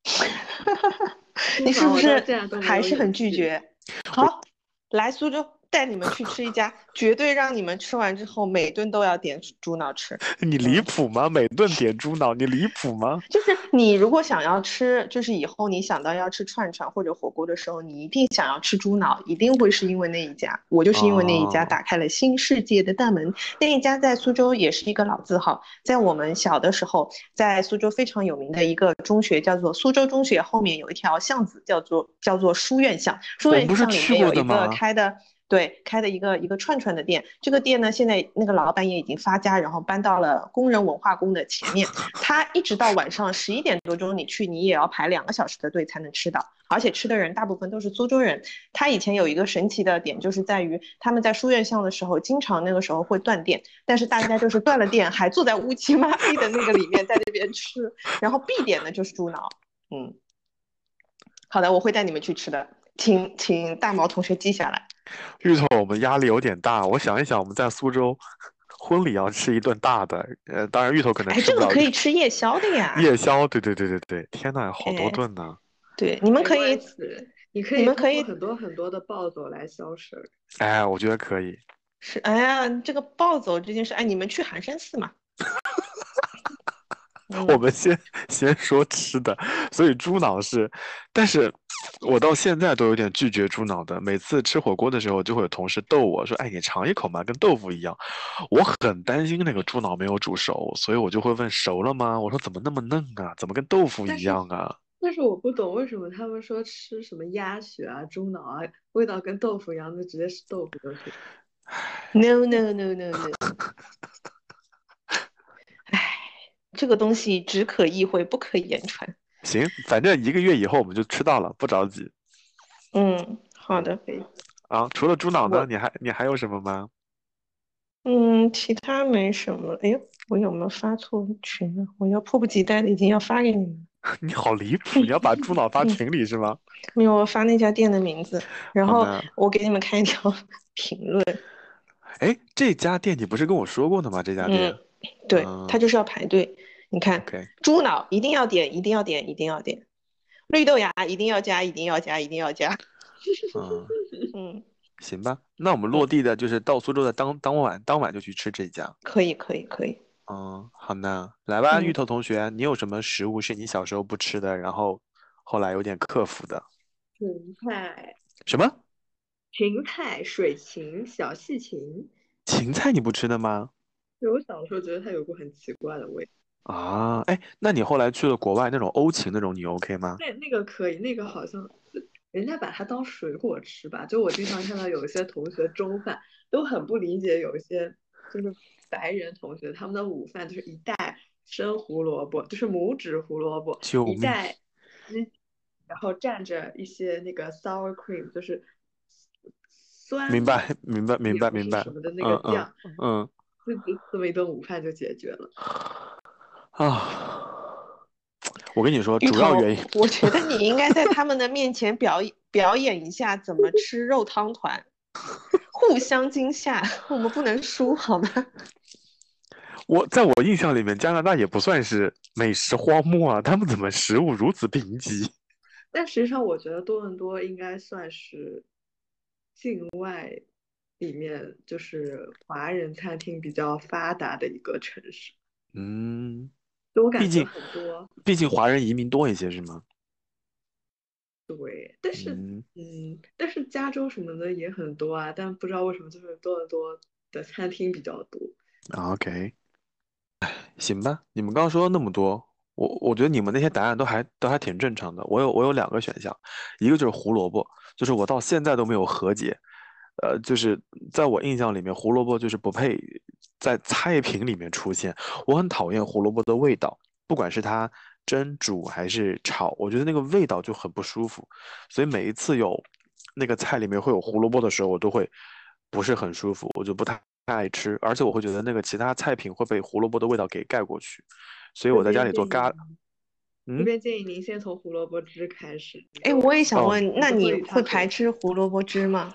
你是不是还是很。拒绝？好，来苏州带你们去吃一家，绝对让你们吃完之后每顿都要点猪脑吃。你离谱吗？每顿点猪脑，你离谱吗？就是你如果想要吃，就是以后你想到要吃串串或者火锅的时候，你一定想要吃猪脑，一定会是因为那一家。我就是因为那一家打开了新世界的大门。那一家在苏州也是一个老字号，在我们小的时候，在苏州非常有名的一个中学叫做苏州中学，后面有一条巷子叫做叫做书院巷，书院巷里面有一个开的。对，开的一个一个串串的店，这个店呢，现在那个老板也已经发家，然后搬到了工人文化宫的前面。他一直到晚上十一点多钟，你去，你也要排两个小时的队才能吃到，而且吃的人大部分都是苏州人。他以前有一个神奇的点，就是在于他们在书院巷的时候，经常那个时候会断电，但是大家就是断了电，还坐在乌漆嘛黑的那个里面在那边吃，然后必点的就是猪脑。嗯，好的，我会带你们去吃的，请请大毛同学记下来。芋头，我们压力有点大。我想一想，我们在苏州婚礼要吃一顿大的，呃，当然芋头可能哎，这个可以吃夜宵的呀。夜宵，对对对对对，天呐，好多顿呢。对，你们可以，你可以，你们可以很多很多的暴走来消食。哎，我觉得可以。是，哎呀，这个暴走这件事，哎，你们去寒山寺嘛。我们先先说吃的，所以猪脑是，但是我到现在都有点拒绝猪脑的。每次吃火锅的时候，就会有同事逗我说：“哎，你尝一口嘛，跟豆腐一样。”我很担心那个猪脑没有煮熟，所以我就会问：“熟了吗？”我说：“怎么那么嫩啊？怎么跟豆腐一样啊？”但是我不懂为什么他们说吃什么鸭血啊、猪脑啊，味道跟豆腐一样，那直接是豆腐就可以。No no no no no 哎。这个东西只可意会，不可言传。行，反正一个月以后我们就吃到了，不着急。嗯，好的，可以。啊，除了猪脑呢，你还你还有什么吗？嗯，其他没什么。哎呦，我有没有发错群啊？我要迫不及待的已经要发给你们。你好离谱！你要把猪脑发群里是吗？没有，我发那家店的名字，然后我给你们看一条 评论。哎，这家店你不是跟我说过的吗？这家店。对，他就是要排队。你看，猪脑一定要点，一定要点，一定要点。绿豆芽一定要加，一定要加，一定要加。嗯嗯，行吧。那我们落地的就是到苏州的当当晚，当晚就去吃这家。可以，可以，可以。嗯，好呢，来吧，芋头同学，你有什么食物是你小时候不吃的，然后后来有点克服的？芹菜。什么？芹菜，水芹，小细芹。芹菜你不吃的吗？我小时候觉得它有股很奇怪的味啊，哎，那你后来去了国外那种欧芹那种，你 OK 吗？那那个可以，那个好像人家把它当水果吃吧。就我经常看到有一些同学中饭都很不理解，有一些就是白人同学他们的午饭就是一袋生胡萝卜，就是拇指胡萝卜，一袋，然后蘸着一些那个 sour cream，就是酸，明白明白明白明白什么的那个酱，嗯。这这么一顿午饭就解决了 啊！我跟你说，主要原因，我觉得你应该在他们的面前表演表演一下怎么吃肉汤团，互相惊吓，我们不能输，好吗？我在我印象里面，加拿大也不算是美食荒漠啊，他们怎么食物如此贫瘠？但实际上，我觉得多伦多应该算是境外。里面就是华人餐厅比较发达的一个城市，嗯，我感觉很多，毕竟华人移民多一些，是吗？对，但是，嗯，但是加州什么的也很多啊，但不知道为什么就是多伦多的餐厅比较多。OK，哎，行吧，你们刚刚说了那么多，我我觉得你们那些答案都还都还挺正常的。我有我有两个选项，一个就是胡萝卜，就是我到现在都没有和解。呃，就是在我印象里面，胡萝卜就是不配在菜品里面出现。我很讨厌胡萝卜的味道，不管是它蒸、煮还是炒，我觉得那个味道就很不舒服。所以每一次有那个菜里面会有胡萝卜的时候，我都会不是很舒服，我就不太爱吃。而且我会觉得那个其他菜品会被胡萝卜的味道给盖过去。所以我在家里做咖，嗯，这边建议您先从胡萝卜汁开始。哎，我也想问，那你会排斥胡萝卜汁吗？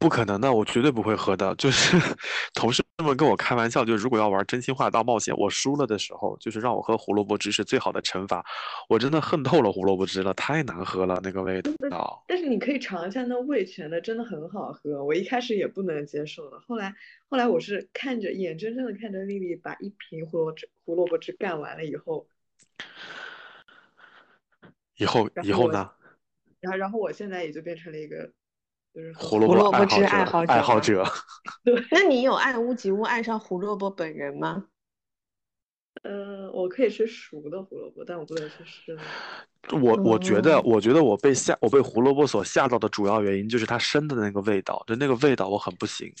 不可能的，我绝对不会喝的。就是 同事么跟我开玩笑，就如果要玩真心话大冒险，我输了的时候，就是让我喝胡萝卜汁是最好的惩罚。我真的恨透了胡萝卜汁了，太难喝了那个味道。但是你可以尝一下那味全的，真的很好喝。我一开始也不能接受的，后来后来我是看着眼睁睁的看着丽丽把一瓶胡萝卜汁胡萝卜汁干完了以后，以后以后呢？然后然后我现在也就变成了一个。胡萝卜汁爱好者，爱好者。对，那你有爱屋及乌爱上胡萝卜本人吗？呃，我可以吃熟的胡萝卜，但我不能吃生的。我我觉得，我觉得我被吓，我被胡萝卜所吓到的主要原因就是它生的那个味道，就那个味道我很不行。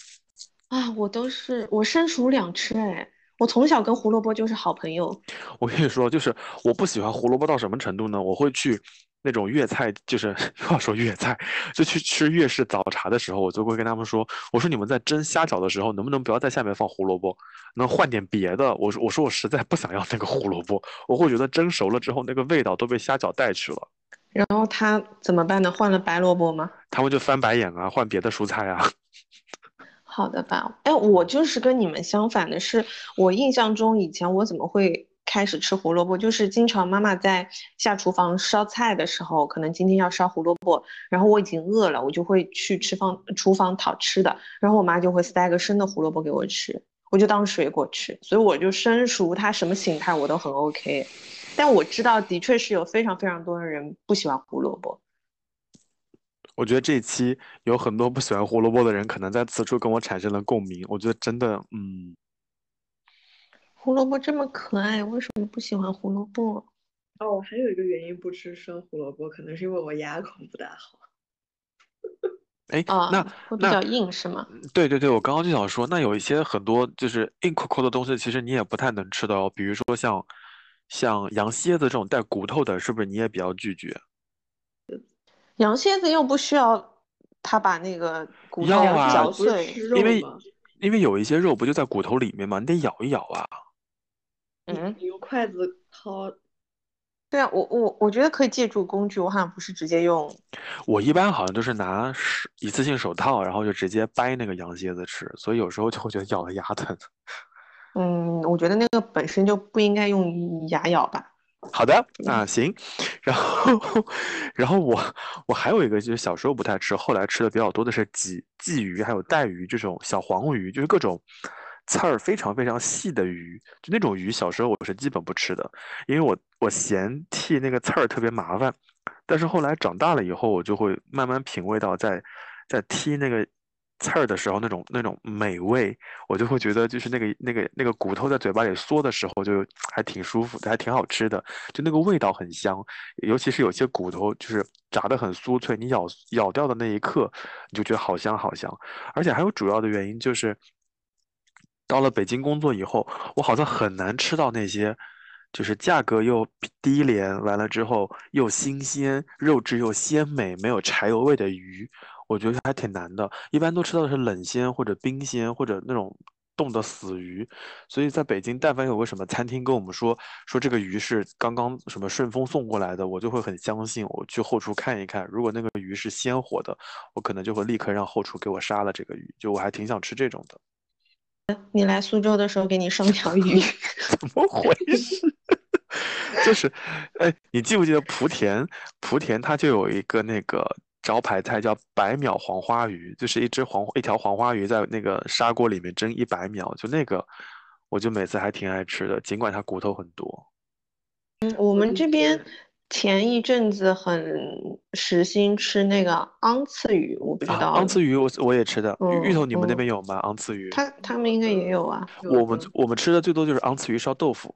啊，我都是我生熟两吃，哎，我从小跟胡萝卜就是好朋友。我跟你说，就是我不喜欢胡萝卜到什么程度呢？我会去。那种粤菜就是 又要说粤菜，就去吃粤式早茶的时候，我就会跟他们说：“我说你们在蒸虾饺的时候，能不能不要在下面放胡萝卜，能换点别的？”我说：“我说我实在不想要那个胡萝卜，我会觉得蒸熟了之后那个味道都被虾饺带去了。”然后他怎么办呢？换了白萝卜吗？他们就翻白眼啊，换别的蔬菜啊。好的吧？哎，我就是跟你们相反的是，我印象中以前我怎么会？开始吃胡萝卜，就是经常妈妈在下厨房烧菜的时候，可能今天要烧胡萝卜，然后我已经饿了，我就会去吃房厨房讨吃的，然后我妈就会塞个生的胡萝卜给我吃，我就当水果吃，所以我就生熟它什么形态我都很 OK，但我知道的确是有非常非常多的人不喜欢胡萝卜。我觉得这一期有很多不喜欢胡萝卜的人，可能在此处跟我产生了共鸣。我觉得真的，嗯。胡萝卜这么可爱，为什么不喜欢胡萝卜？哦，还有一个原因不吃生胡萝卜，可能是因为我牙口不大好。哎，那会比较硬是吗？对对对，我刚刚就想说，那有一些很多就是硬壳壳的东西，其实你也不太能吃的哦。比如说像像羊蝎子这种带骨头的，是不是你也比较拒绝？羊蝎子又不需要它把那个骨头嚼碎，因为因为有一些肉不就在骨头里面吗？你得咬一咬啊。嗯，你用筷子掏。对啊，我我我觉得可以借助工具，我好像不是直接用。我一般好像都是拿手一次性手套，然后就直接掰那个羊蝎子吃，所以有时候就会觉得咬的牙疼。嗯，我觉得那个本身就不应该用牙咬吧。好的，那行。然后，然后我我还有一个就是小时候不太吃，后来吃的比较多的是鲫鲫鱼，还有带鱼这种小黄鱼，就是各种。刺儿非常非常细的鱼，就那种鱼，小时候我是基本不吃的，因为我我嫌剔那个刺儿特别麻烦。但是后来长大了以后，我就会慢慢品味到在在剔那个刺儿的时候那种那种美味，我就会觉得就是那个那个那个骨头在嘴巴里嗦的时候就还挺舒服，还挺好吃的，就那个味道很香。尤其是有些骨头就是炸得很酥脆，你咬咬掉的那一刻，你就觉得好香好香。而且还有主要的原因就是。到了北京工作以后，我好像很难吃到那些，就是价格又低廉，完了之后又新鲜，肉质又鲜美，没有柴油味的鱼，我觉得还挺难的。一般都吃到的是冷鲜或者冰鲜或者那种冻的死鱼。所以在北京，但凡有个什么餐厅跟我们说说这个鱼是刚刚什么顺丰送过来的，我就会很相信。我去后厨看一看，如果那个鱼是鲜活的，我可能就会立刻让后厨给我杀了这个鱼。就我还挺想吃这种的。你来苏州的时候，给你生条鱼。怎么回事？就是，哎，你记不记得莆田？莆田它就有一个那个招牌菜叫百秒黄花鱼，就是一只黄一条黄花鱼在那个砂锅里面蒸一百秒，就那个，我就每次还挺爱吃的，尽管它骨头很多。嗯，我们这边。前一阵子很时兴吃那个昂刺鱼，我不知道。昂刺鱼我我也吃的，芋头你们那边有吗？昂刺鱼？他他们应该也有啊。我们我们吃的最多就是昂刺鱼烧豆腐。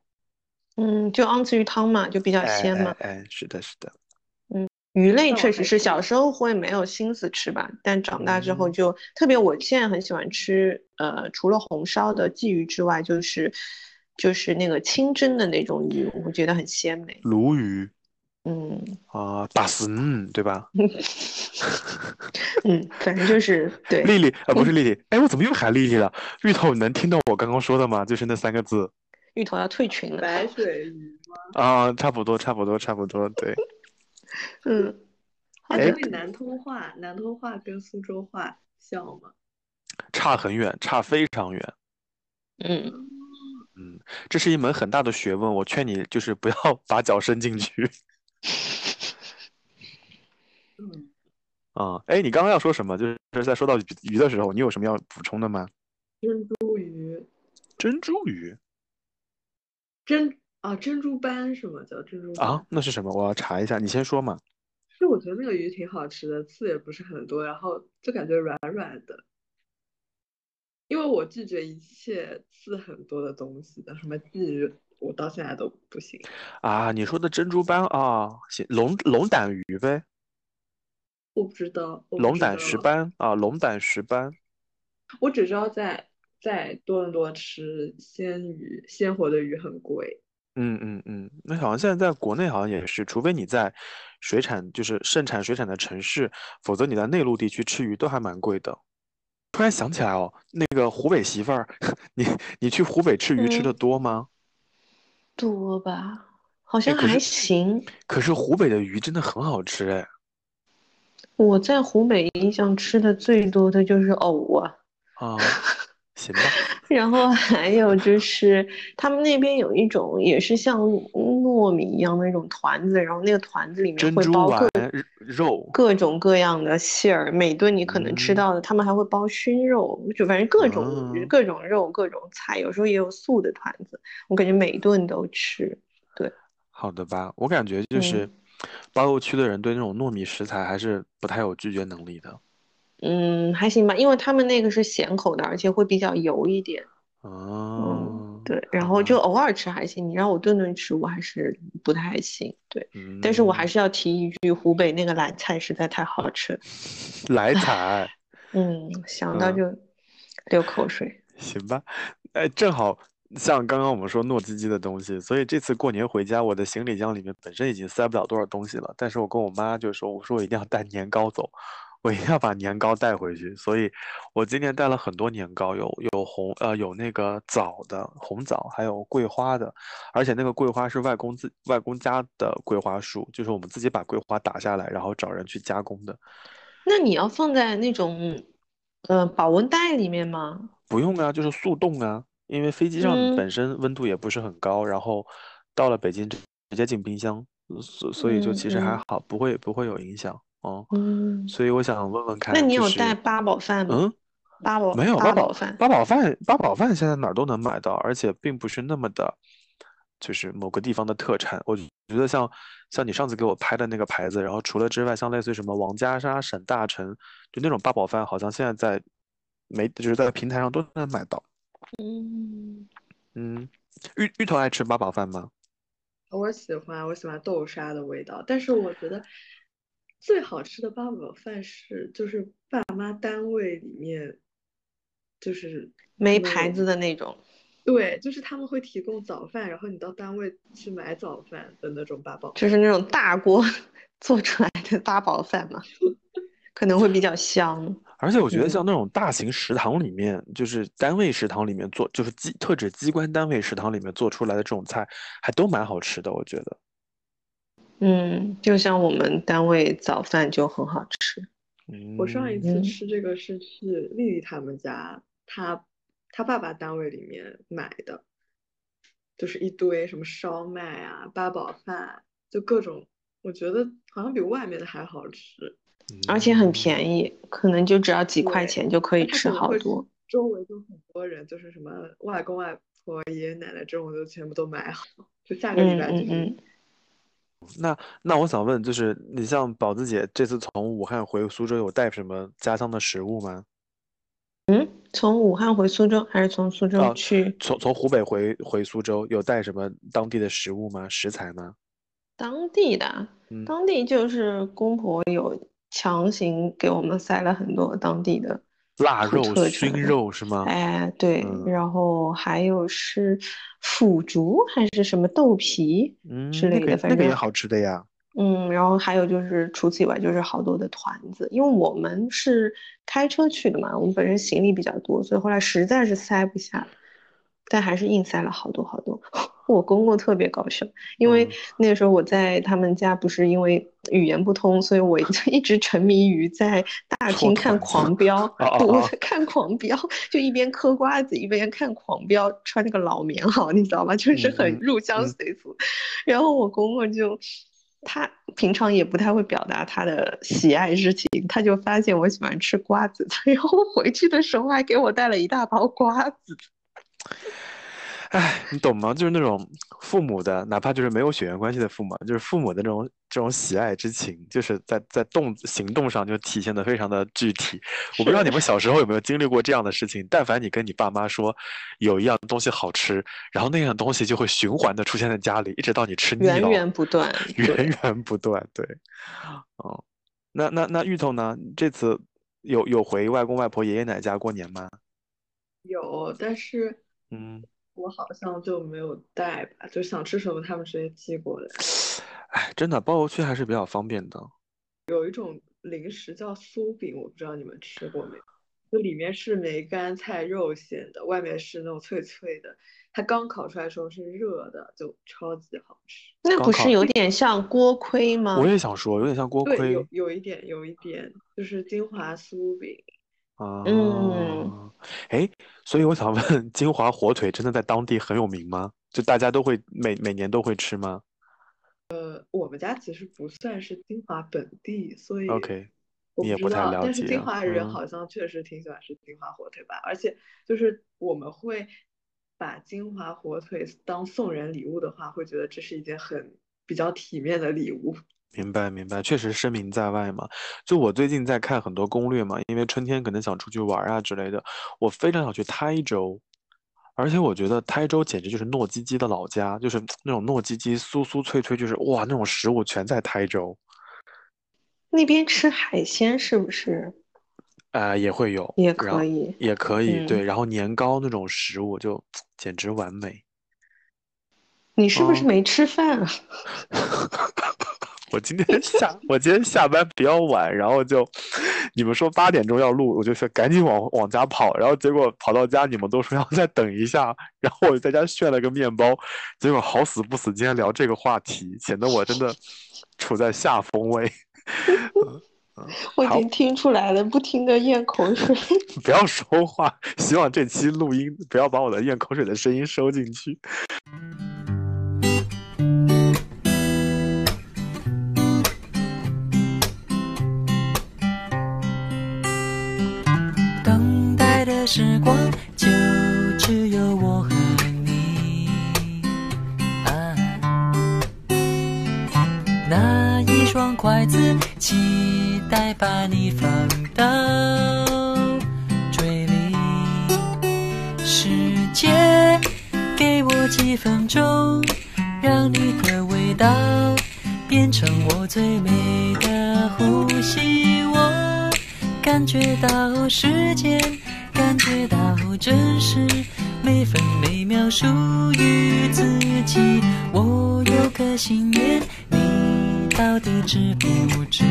嗯，就昂刺鱼汤嘛，就比较鲜嘛。哎，是的，是的。嗯，鱼类确实是小时候会没有心思吃吧，但长大之后就特别。我现在很喜欢吃，呃，除了红烧的鲫鱼之外，就是就是那个清蒸的那种鱼，我觉得很鲜美。鲈鱼。嗯啊，打死嗯，对吧？嗯，反正就是对。丽丽啊，不是丽丽，哎，我怎么又喊丽丽了？芋头你能听到我刚刚说的吗？就是那三个字。芋头要退群了。白水鱼吗？啊，差不多，差不多，差不多，对。嗯。哎，南通话，南通话跟苏州话像吗？差很远，差非常远。嗯，嗯，这是一门很大的学问，我劝你就是不要 把脚伸进去。嗯，啊，哎，你刚刚要说什么？就是在说到鱼鱼的时候，你有什么要补充的吗？珍珠鱼，珍珠鱼珍啊珍珠斑什么？叫珍珠斑。啊，那是什么？我要查一下，你先说嘛。就我觉得那个鱼挺好吃的，刺也不是很多，然后就感觉软软的。因为我拒绝一切刺很多的东西的，什么鲫鱼，我到现在都不行。啊，你说的珍珠斑啊，行，龙龙胆鱼呗，我不知道，龙胆石斑啊，龙胆石斑。我只知道在在多伦多吃鲜鱼，鲜活的鱼很贵。嗯嗯嗯，那好像现在在国内好像也是，除非你在水产就是盛产水产的城市，否则你在内陆地区吃鱼都还蛮贵的。突然想起来哦，那个湖北媳妇儿，你你去湖北吃鱼吃的嗯多吗？多吧，好哎，像还是行。可是湖北的鱼真的很好吃哎。我在湖北印象吃的最多的就是藕啊，啊，行吧，然后还有就是他们那边有一种也是像糯米一样的那种团子，然后那个团子里面会包各丸肉，各种各样的馅儿，每顿你可能吃嗯到的，他们还会包熏肉，就反正各种啊，各种肉、各种菜，有时候也有素的团子，我感觉每顿都吃。对，好的吧，我感觉就是嗯包邮区的人对那种糯米食材还是不太有拒绝能力的。嗯，还行吧，因为他们那个是咸口的，而且会比较油一点。嗯，哦，对，然，后就偶尔吃还行，你让我顿顿吃，我还是不太行。对，但是我还嗯，是要提一句，湖北那个兰菜实在太好吃了。来唉，彩，嗯，想到嗯，就流口水。行吧，哎，正好像刚刚我们说糯叽叽的东西，所以这次过年回家，我的行李箱里面本身已经塞不了多少东西了，但是我跟我妈就说，我说我一定要带年糕走，我一定要把年糕带回去，所以我今年带了很多年糕，有有红呃有那个枣的红枣，还有桂花的，而且那个桂花是外公自外公家的桂花树，就是我们自己把桂花打下来，然后找人去加工的。那你要放在那种呃保温袋里面吗？不用啊，就是速冻啊，因为飞机上本嗯身温度也不是很高，然后到了北京直直接进冰箱，所所以就嗯其实还嗯好，不会不会有影响哦。嗯，所以我想问问看那看，你有就是带八宝饭吗？嗯，八宝没有八宝八宝饭。八宝饭八宝饭现在哪儿都能买到，而且并不是那么的，就是某个地方的特产。我觉得像像你上次给我拍的那个牌子，然后除了之外，像类似于什么王家沙、沈大成，就那种八宝饭，好像现在在没就是在平台上都能买到。嗯，嗯，芋芋头爱吃八宝饭吗？我喜欢，我喜欢豆沙的味道，但是我觉得最好吃的八宝饭是就是爸妈单位里面，就是没牌子的那种。对，就是他们会提供早饭，然后你到单位去买早饭的那种八宝就是那种大锅 做出来的八宝饭嘛，可能会比较香。而且我觉得嗯像那种大型食堂里面，就是单位食堂里面做，就是机特指机关单位食堂里面做出来的这种菜，还都蛮好吃的，我觉得。嗯，就像我们单位早饭就很好吃。我上一嗯，次嗯吃这个是去丽丽他们家，他他爸爸单位里面买的，就是一堆什么烧麦啊、八宝饭，就各种，我觉得好像比外面的还好吃。而且很。便宜，可能就只要几块，钱就可以吃好多。周围就很多人，就是什么外公外婆、爷爷奶奶这种就全部都买好，就下个礼嗯拜就是嗯嗯，那那我想问，就是你像宝子姐这次从武汉回苏州，有带什么家乡的食物吗？嗯，从武汉回苏州还是从苏州啊，去从从湖北回回苏州，有带什么当地的食物吗？食材吗？当地的？嗯，当地就是公婆有强行给我们塞了很多当地的土腊肉、特熏。肉是吗？哎，对，嗯然后还有是腐竹还是什么豆皮嗯，之类的，那个那反正个也好吃的呀。嗯，然后还有就是除此以外就是好多的团子，因为我们是开车去的嘛，我们本身行李比较多，所以后来实在是塞不下，但还是硬塞了好多好多。我公公特别搞笑，因为嗯那个时候我在他们家，不是因为语言不通，所以我一 直沉迷于在大厅看《狂飙》我在看《狂飙》，就一边嗑瓜子一边看《狂飙》，穿那个老棉袄，你知道吗？就是很入乡嗯随俗。然后我公公就。他平常也不太会表达他的喜爱之情，他就发现我喜欢吃瓜子，然后回去的时候还给我带了一大包瓜子。哎，你懂吗？就是那种父母的，哪怕就是没有血缘关系的父母，就是父母的这种这种喜爱之情，就是在在动行动上就体现的非常的具体。我不知道你们小时候有没有经历过这样的事情，但凡你跟你爸妈说有一样东西好吃，然后那样东西就会循环的出现在家里，一直到你吃腻源了，源不断。源源不断。对，哦，那那那芋头呢？这次有有回外公外婆爷爷奶奶家过年吗？有，但是嗯。我好像就没有带吧，就想吃什么他们直接寄过来。哎，真的包邮区还是比较方便的。有一种零食叫酥饼，我不知道你们吃过没有？就里面是梅干菜肉馅的，外面是那种脆脆的。它刚烤出来的时候是热的，就超级好吃。那不是有点像锅盔吗？我也想说，有点像锅，盔有有一点，有一点，就是金华酥饼。啊。嗯，哎，所以我想问，金华火腿真的在当地很有名吗？就大家都会每每年都会吃吗呃我们家其实不算是金华本地，所以？OK，我你也不太了解。但是金华人嗯好像确实挺喜欢吃金华火腿吧，而且就是我们会把金华火腿当送人礼物的话，会觉得这是一件很比较体面的礼物。明白明白，确实声名在外嘛。就我最近在看很多攻略嘛，因为春天可能想出去玩啊之类的，我非常想去台州，而且我觉得台州简直就是糯叽叽的老家，就是 那种糯叽叽、酥酥脆脆，就是哇，那种食物全在台州。那边吃海鲜是不是呃，也会有，也可以？也可以，对，嗯然后年糕那种食物就简直完美。你是不是哦没吃饭啊？我今天 下我今天下班比较晚，然后就你们说八点钟要录，我就说赶紧往往家跑，然后结果跑到家，你们都说要再等一下，然后我在家炫了个面包，结果好死不死今天聊这个话题，显得我真的处在下风位。我已经听出来了，不停的咽口水。不要说话，希望这期录音不要把我的咽口水的声音收进去。时光就只有我和你。啊，那一双筷子，期待把你放到嘴里。世界，给我几分钟，让你的味道变成我最美的呼吸。我感觉到时间，感觉到真实，每分每秒属于自己。我有个心愿，你到底知不知？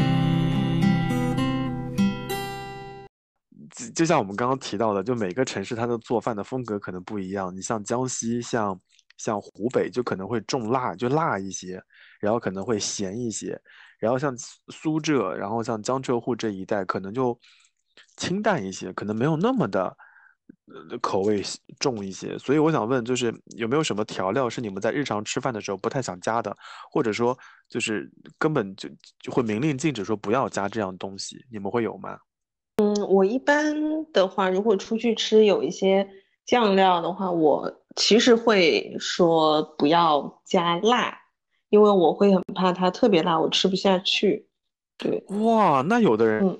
就像我们刚刚提到的，就每个城市它的做饭的风格可能不一样。你像江西，像像湖北，就可能会重辣，就辣一些，然后可能会咸一些。然后像苏浙，然后像江浙沪这一带，可能就清淡一些，可能没有那么的呃口味重一些。所以我想问，就是有没有什么调料是你们在日常吃饭的时候不太想加的，或者说就是根本就就会明令禁止说不要加这样东西，你们会有吗？嗯，我一般的话，如果出去吃有一些酱料的话，我其实会说不要加辣，因为我会很怕它特别辣，我吃不下去。对，哇，那有的人，嗯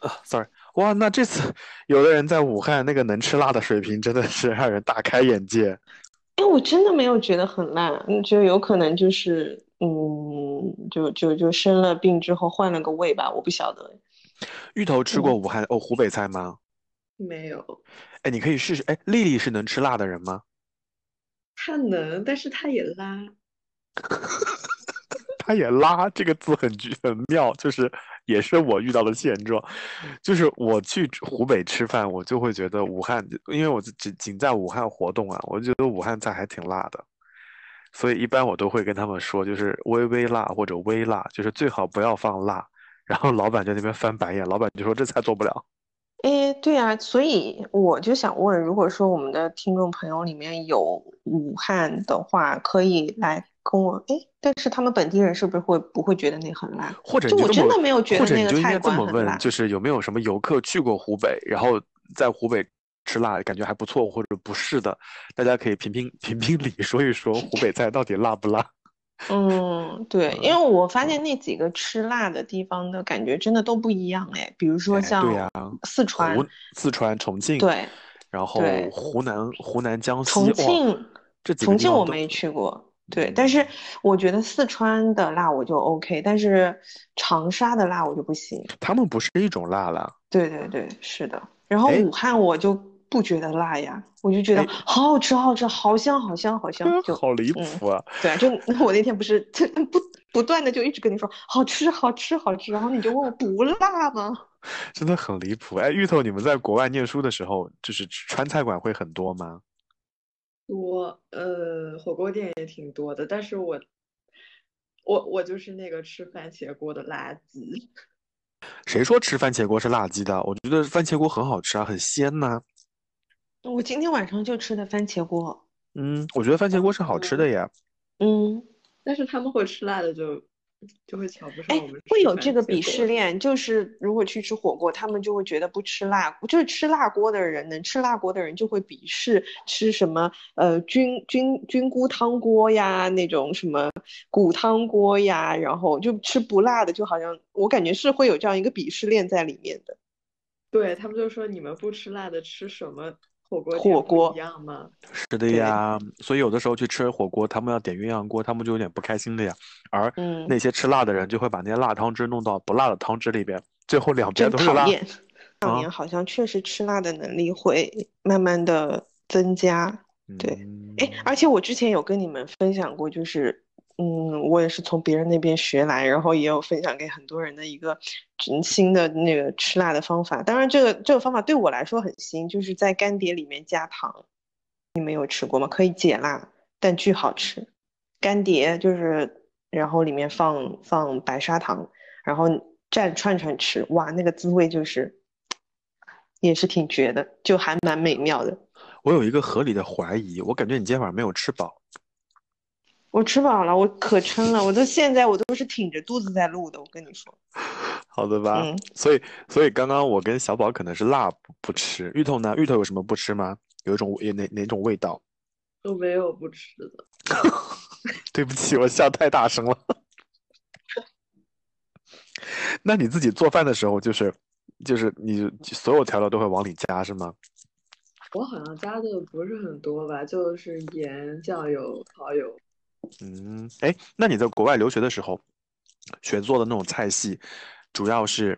啊，sorry，哇，那这次有的人在武汉那个能吃辣的水平真的是让人大开眼界。哎，我真的没有觉得很辣，嗯觉得有可能就是，嗯，就就就生了病之后换了个胃吧，我不晓得。芋头吃过武汉哦湖北菜吗？没有，哎，你可以试试。哎，丽丽是能吃辣的人吗？她能，但是她也拉。他也拉这个字很绝很妙，就是也是我遇到的现状，就是我去湖北吃饭，我就会觉得武汉，因为我只仅在武汉活动啊，我就觉得武汉菜还挺辣的。所以一般我都会跟他们说，就是微微辣或者微辣，就是最好不要放辣。然后老板在那边翻白眼，老板就说这菜做不了。哎，对啊，所以我就想问，如果说我们的听众朋友里面有武汉的话，可以来跟我哎，但是他们本地人是不是会不会觉得那很辣？或者就我真的没有觉得那个菜你就应该这么问，馆很辣。就是有没有什么游客去过湖北，然后在湖北吃辣感觉还不错，或者不是的，大家可以评评评评理，说一说湖北菜到底辣不辣。嗯，对，因为我发现那几个吃辣的地方的感觉真的都不一样哎，比如说哎，像四川，湖四川、重庆，对然后，湖南、湖南、江西，重，庆，这重庆我没去过，对，但嗯，是我觉得四川的辣我就 OK，但是长沙的辣我就不行。他们不是一种辣了。对对对，是的。然后哎武汉我就不觉得辣呀，我就觉得哎，好好吃，好好吃，好香，好香，好香。就好离嗯，谱啊！对啊，就我那天不是 不不断的就一直跟你说好吃，好吃，好吃，然后你就问我不辣吗？真的很离谱。哎，芋头，你们在国外念书的时候，就是川菜馆会很多吗？多，呃，火锅店也挺多的，但是我我我就是那个吃番茄锅的垃圾。谁说吃番茄锅是辣鸡的？我觉得番茄锅很好吃啊，很鲜呐。我今天晚上就吃的番茄锅。嗯，我觉得番茄锅是好吃的嗯，呀。嗯，但是他们会吃辣的就就会瞧不上哎，我们会有这个鄙。视链，就是如果去吃火锅，他们就会觉得不吃辣，就是吃辣锅的人，能吃辣锅的人就会鄙视吃什么呃菌菌菌菇汤锅呀，那种什么骨汤锅呀，然后就吃不辣的，就好像我感觉是会有这样一个鄙视链在里面的。对，他们就说你们不吃辣的吃什么火锅火锅，一样吗？是的，呀，所以有的时候去吃火锅，他们要点鸳鸯锅，他们就有点不开心的呀。而嗯，那些吃辣的人就会把那些辣汤汁弄到不辣的汤汁里边，最后两边都是辣两啊。年好像确实吃辣的能力会慢慢的增加。对，哎，嗯，而且我之前有跟你们分享过，就是，嗯，我也是从别人那边学来，然后也有分享给很多人的一个嗯新的那个吃辣的方法。当然，这个这个方法对我来说很新，就是在干碟里面加糖。你们有吃过吗？可以解辣，但巨好吃。干碟就是，然后里面放放白砂糖，然后蘸串串吃，哇，那个滋味就是也是挺绝的，就还蛮美妙的。我有一个合理的怀疑，我感觉你今天晚上没有吃饱。我吃饱了，我可撑了，我都现在我都是挺着肚子在录的，我跟你说。好的吧？嗯，所以，所以刚刚我跟小宝可能是辣不不吃，芋头呢？芋头有什么不吃吗？有一种有哪哪种味道？都没有不吃的。对不起，我笑太大声了。那你自己做饭的时候，就是就是你所有调料都会往里加是吗？我好像加的不是很多吧，就是盐、酱油、蚝油。嗯，哎，那你在国外留学的时候，学做的那种菜系，主要是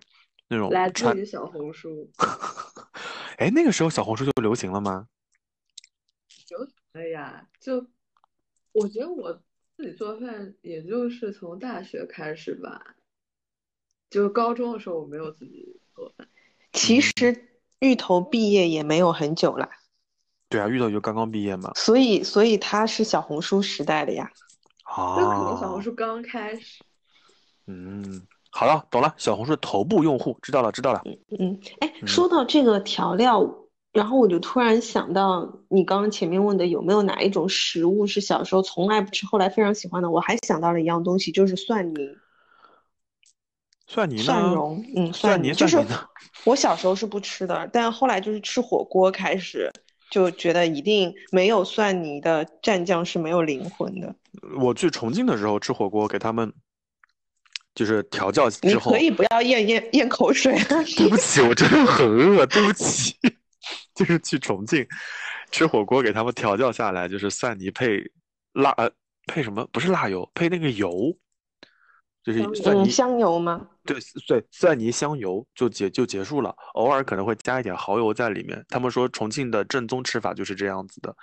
那种来自，于小红书。哎，那个时候小红书就流行了吗？流行了呀，就我觉得我自己做饭，也就是从大学开始吧。就高中的时候，我没有自己做饭。其嗯，实芋头毕业也没有很久了，对啊，遇到就刚刚毕业嘛。所以所以他是小红书时代的呀。那可能小红哦，书刚开始。嗯，好了，懂了，小红书的头部用户，知道了，知道了。嗯，哎，嗯，说到这个调料，然后我就突然想到你刚刚前面问的有没有哪一种食物是小时候从来不吃，后来非常喜欢的，我还想到了一样东西，就是蒜泥。蒜泥呢？蒜蓉，嗯，蒜泥，蒜泥就是？我小时候是不吃的，但后来就是吃火锅开始就觉得一定没有蒜泥的蘸酱是没有灵魂的。我去重庆的时候吃火锅，给他们就是调教你之后，可以不要咽咽咽口水啊！对不起，我真的很饿，对不起。就是去重庆吃火锅，给他们调教下来，就是蒜泥配辣，呃，配什么？不是辣油，配那个油，就是蒜泥，香油吗？对对，蒜泥香油就结就结束了，偶尔可能会加一点蚝油在里面。他们说重庆的正宗吃法就是这样子的。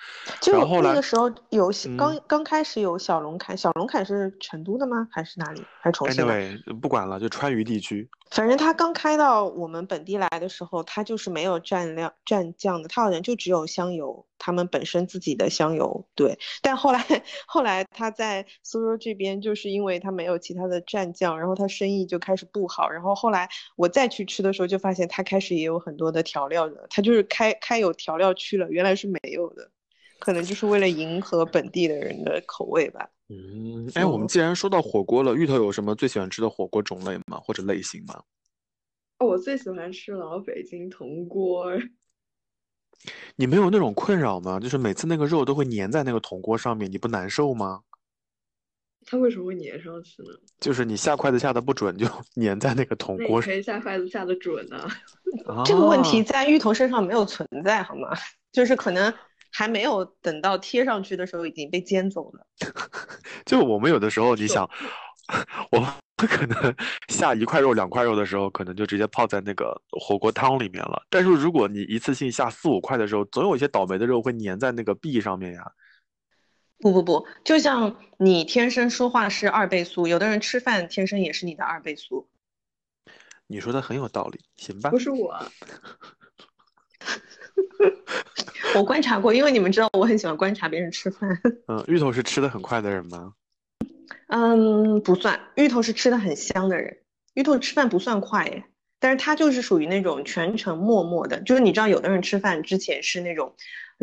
就然后那个时候有嗯刚刚开始有小龙坎，小龙坎是成都的吗？还是哪里？还是重庆的？Anyway，不管了，就川渝地区。反正他刚开到我们本地来的时候，他就是没有蘸料蘸酱的，他好像就只有香油，他们本身自己的香油。对，但后来后来他在苏州这边，就是因为他没有其他的蘸酱，然后他生意就开始不好。然后后来我再去吃的时候，就发现他开始也有很多的调料的，他就是开开有调料区了，原来是没有的，可能就是为了迎合本地的人的口味吧。嗯，哎，我们哦既然说到火锅了，芋头有什么最喜欢吃的火锅种类吗？或者类型吗？哦，我最喜欢吃老北京铜锅儿，你没有那种困扰吗？就是每次那个肉都会粘在那个铜锅上面，你不难受吗？它为什么会粘上去呢？就是你下筷子下的不准，就 粘在那个铜锅上。那你可以下筷子下的准呢、这个问题啊在芋头身上没有存在，好吗？就是可能还没有等到贴上去的时候已经被煎走了。就我们有的时候，你想，我们可能 下一块肉、两块肉的时候，可能就直接泡在那个火锅汤里面了。但是如果你一次性下四五块的时候，总有一些倒霉的肉会粘在那个壁上面呀。不不不，就像你天生说话是二倍速，有的人吃饭天生也是你的二倍速。你说的很有道理，行吧不？是我，我观察过，因为你们知道我很喜欢观察别人吃饭。嗯，芋头是吃的很快的人吗？嗯，不算，芋头是吃的很香的人，芋头吃饭不算快耶，但是他就是属于那种全程默默的，就是你知道有的人吃饭之前是那种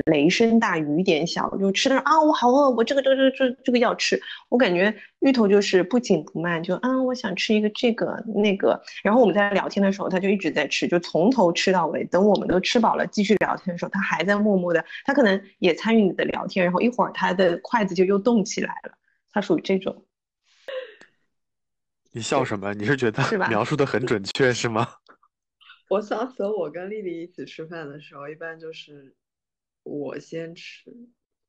雷声大雨点小，就吃的啊我好饿，我这个这个这个这个要吃，我感觉芋头就是不紧不慢，就啊我想吃一个这个那个，然后我们在聊天的时候他就一直在吃，就从头吃到尾，等我们都吃饱了继续聊天的时候，他还在默默的，他可能也参与你的聊天，然后一会儿他的筷子就又动起来了，他属于这种。你笑什么？你是觉得描述的很准确是吗？我想起了我跟丽丽一起吃饭的时候，一般就是我先吃，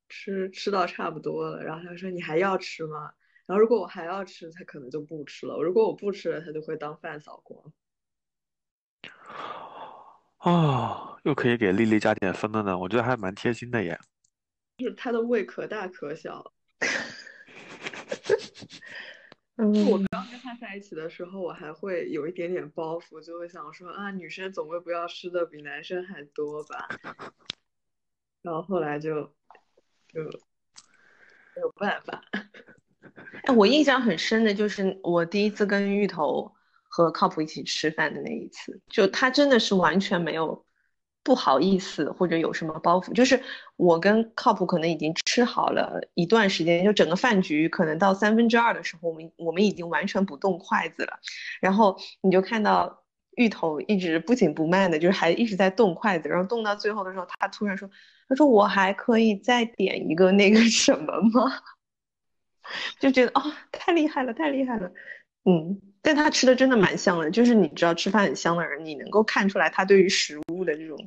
吃吃到差不多了，然后她说你还要吃吗？然后如果我还要吃，她可能就不吃了；如果我不吃了，她就会当饭扫光。哦，又可以给丽丽加点分了呢，我觉得还蛮贴心的耶。就是她的胃可大可小。嗯，我刚跟他在一起的时候，我还会有一点点包袱，就会想说啊，女生总归不要吃的比男生还多吧。然后后来就就没有办法。哎，我印象很深的就是我第一次跟芋头和靠谱一起吃饭的那一次，就他真的是完全没有不好意思或者有什么包袱，就是我跟靠谱可能已经吃好了一段时间，就整个饭局可能到三分之二的时候，我们我们已经完全不动筷子了，然后你就看到芋头一直不紧不慢的，就是还一直在动筷子，然后动到最后的时候，他突然说，他说我还可以再点一个那个什么吗？就觉得哦，太厉害了，太厉害了，嗯，但他吃的真的蛮香的，就是你知道吃饭很香的人，你能够看出来他对于食物的这种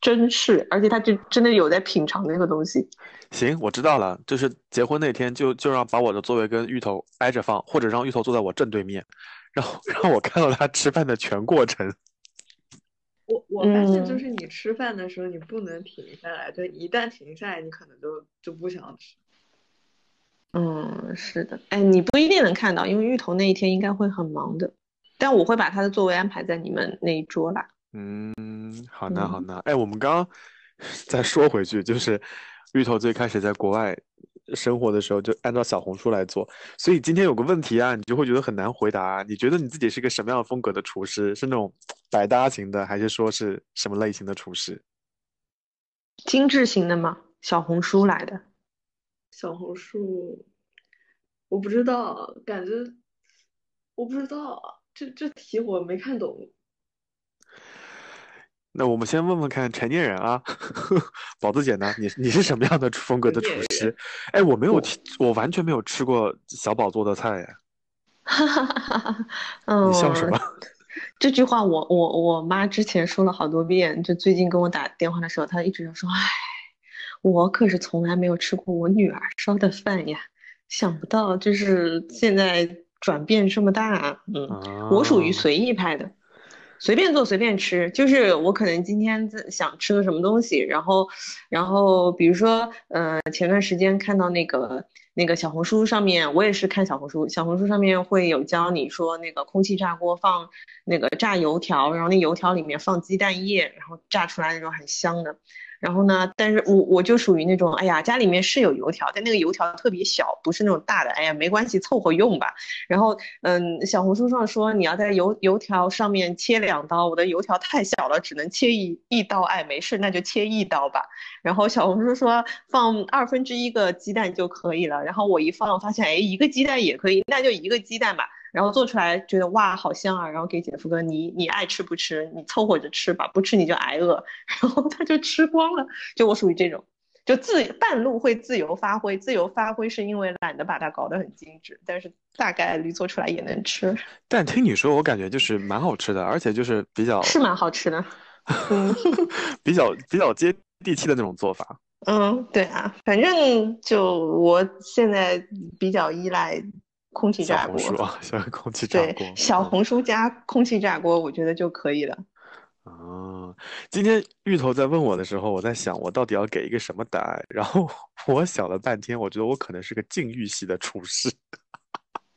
珍视，而且他就真的有在品尝那个东西。行，我知道了，就是结婚那天就就让把我的座位跟芋头挨着放，或者让芋头坐在我正对面，然后让我看到他吃饭的全过程。我我发现就嗯是你吃饭的时候，你不能停下来，就一旦停下来，你可能就就不想吃。嗯，是的，哎，你不一定能看到，因为芋头那一天应该会很忙的，但我会把他的座位安排在你们那一桌啦。嗯，好呢，好嗯呢。哎，我们刚刚再说回去，就是芋头最开始在国外生活的时候，就按照小红书来做。所以今天有个问题啊，你就会觉得很难回答啊。你觉得你自己是个什么样风格的厨师？是那种百搭型的，还是说是什么类型的厨师？精致型的吗？小红书来的。小红书，我不知道，感觉我不知道，这这题我没看懂。那我们先问问看成年人啊，宝子姐呢？你你是什么样的风格的厨师？哎，我没有我听，我完全没有吃过小宝做的菜呀。哈哈哈哈，嗯，你笑什么？这句话我我我妈之前说了好多遍，就最近跟我打电话的时候，她一直就说：“哎，我可是从来没有吃过我女儿烧的饭呀，想不到就是现在转变这么大。嗯，啊我属于随意派的，随便做随便吃。就是我可能今天想吃个什么东西，然后，然后比如说，呃，前段时间看到那个那个小红书上面，我也是看小红书，小红书上面会有教你说那个空气炸锅放那个炸油条，然后那油条里面放鸡蛋液，然后炸出来那种很香的。然后呢，但是我我就属于那种，哎呀，家里面是有油条，但那个油条特别小，不是那种大的，哎呀，没关系，凑合用吧。然后，嗯，小红书上说你要在油油条上面切两刀，我的油条太小了，只能切一一刀，哎，没事，那就切一刀吧。然后小红书说放二分之一个鸡蛋就可以了，然后我一放发现，哎，一个鸡蛋也可以，那就一个鸡蛋吧。然后做出来觉得哇好香啊，然后给姐夫哥你你爱吃不吃，你凑合着吃吧，不吃你就挨饿。然后他就吃光了，就我属于这种，就自半路会自由发挥，自由发挥是因为懒得把它搞得很精致，但是大概率做出来也能吃，但听你说，我感觉就是蛮好吃的，而且就是比较是蛮好吃的。嗯 比较比较接地气的那种做法。嗯，对啊，反正就我现在比较依赖空气炸锅，红书啊，小空气炸对锅，，小嗯红书加空气炸锅，我觉得就可以了。啊，今天芋头在问我的时候，我在想我到底要给一个什么答案，然后 我想了半天，我觉得我可能是个禁欲系的厨师。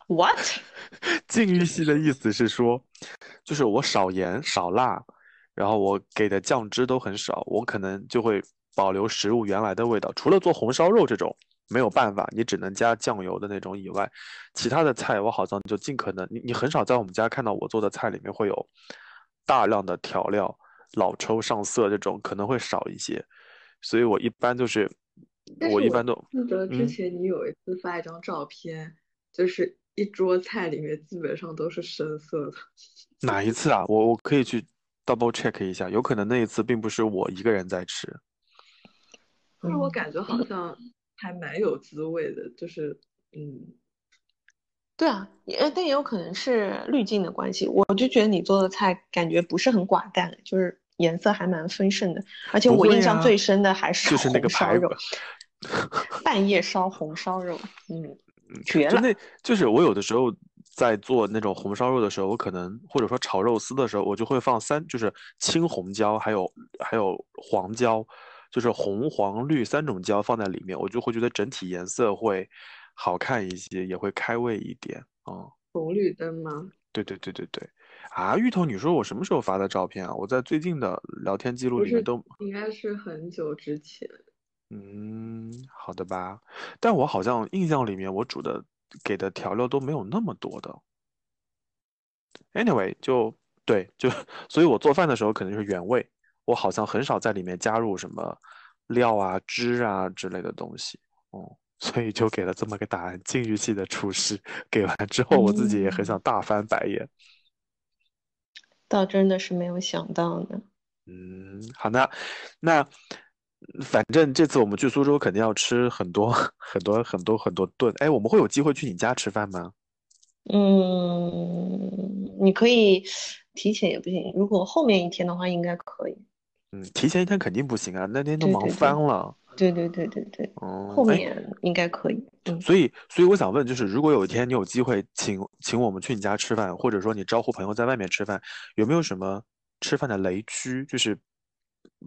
What？禁欲系的意思是说，就是我少盐少辣，然后我给的酱汁都很少，我可能就会保留食物原来的味道。除了做红烧肉这种没有办法，你只能加酱油的那种以外，其他的菜我好像就尽可能，你你很少在我们家看到我做的菜里面会有大量的调料，老抽上色这种可能会少一些，所以我一般就是是我一般都记得之嗯前你有一次发一张照片，就是一桌菜里面基本上都是深色的。哪一次啊？我我可以去 double check 一下，有可能那一次并不是我一个人在吃。但是我嗯感觉好像还蛮有滋味的，就是嗯，对啊，也但也有可能是滤镜的关系。我就觉得你做的菜感觉不是很寡淡，就是颜色还蛮丰盛的。而且我印象最深的还是就是那个红烧肉排骨，半夜烧红烧肉，嗯，嗯，绝了。就那就是我有的时候在做那种红烧肉的时候，我可能或者说炒肉丝的时候，我就会放三，就是青红椒，还有还有黄椒，就是红黄绿三种胶放在里面，我就会觉得整体颜色会好看一些，也会开胃一点。嗯、红绿灯吗？对对对对对。啊，芋头，你说我什么时候发的照片啊？我在最近的聊天记录里面都，应该是很久之前。嗯，好的吧。但我好像印象里面我煮的给的调料都没有那么多的。Anyway，就对，就 所以我做饭的时候可能就是原味，我好像很少在里面加入什么料啊、汁啊之类的东西。哦，所以就给了这么个答案。禁欲系的厨师给完之后，我自己也很想大翻白眼。倒真的是没有想到呢。嗯，好的，那反正这次我们去苏州肯定要吃很多 很多很多很多顿。哎，我们会有机会去你家吃饭吗？嗯，你可以提前也不行，如果后面一天的话，应该可以。嗯，提前一天肯定不行啊，那天都忙对对对翻了。对对对对对，嗯，后哎，面应该可以。嗯，所以所以我想问，就是如果有一天你有机会请请我们去你家吃饭，或者说你招呼朋友在外面吃饭，有没有什么吃饭的雷区，就是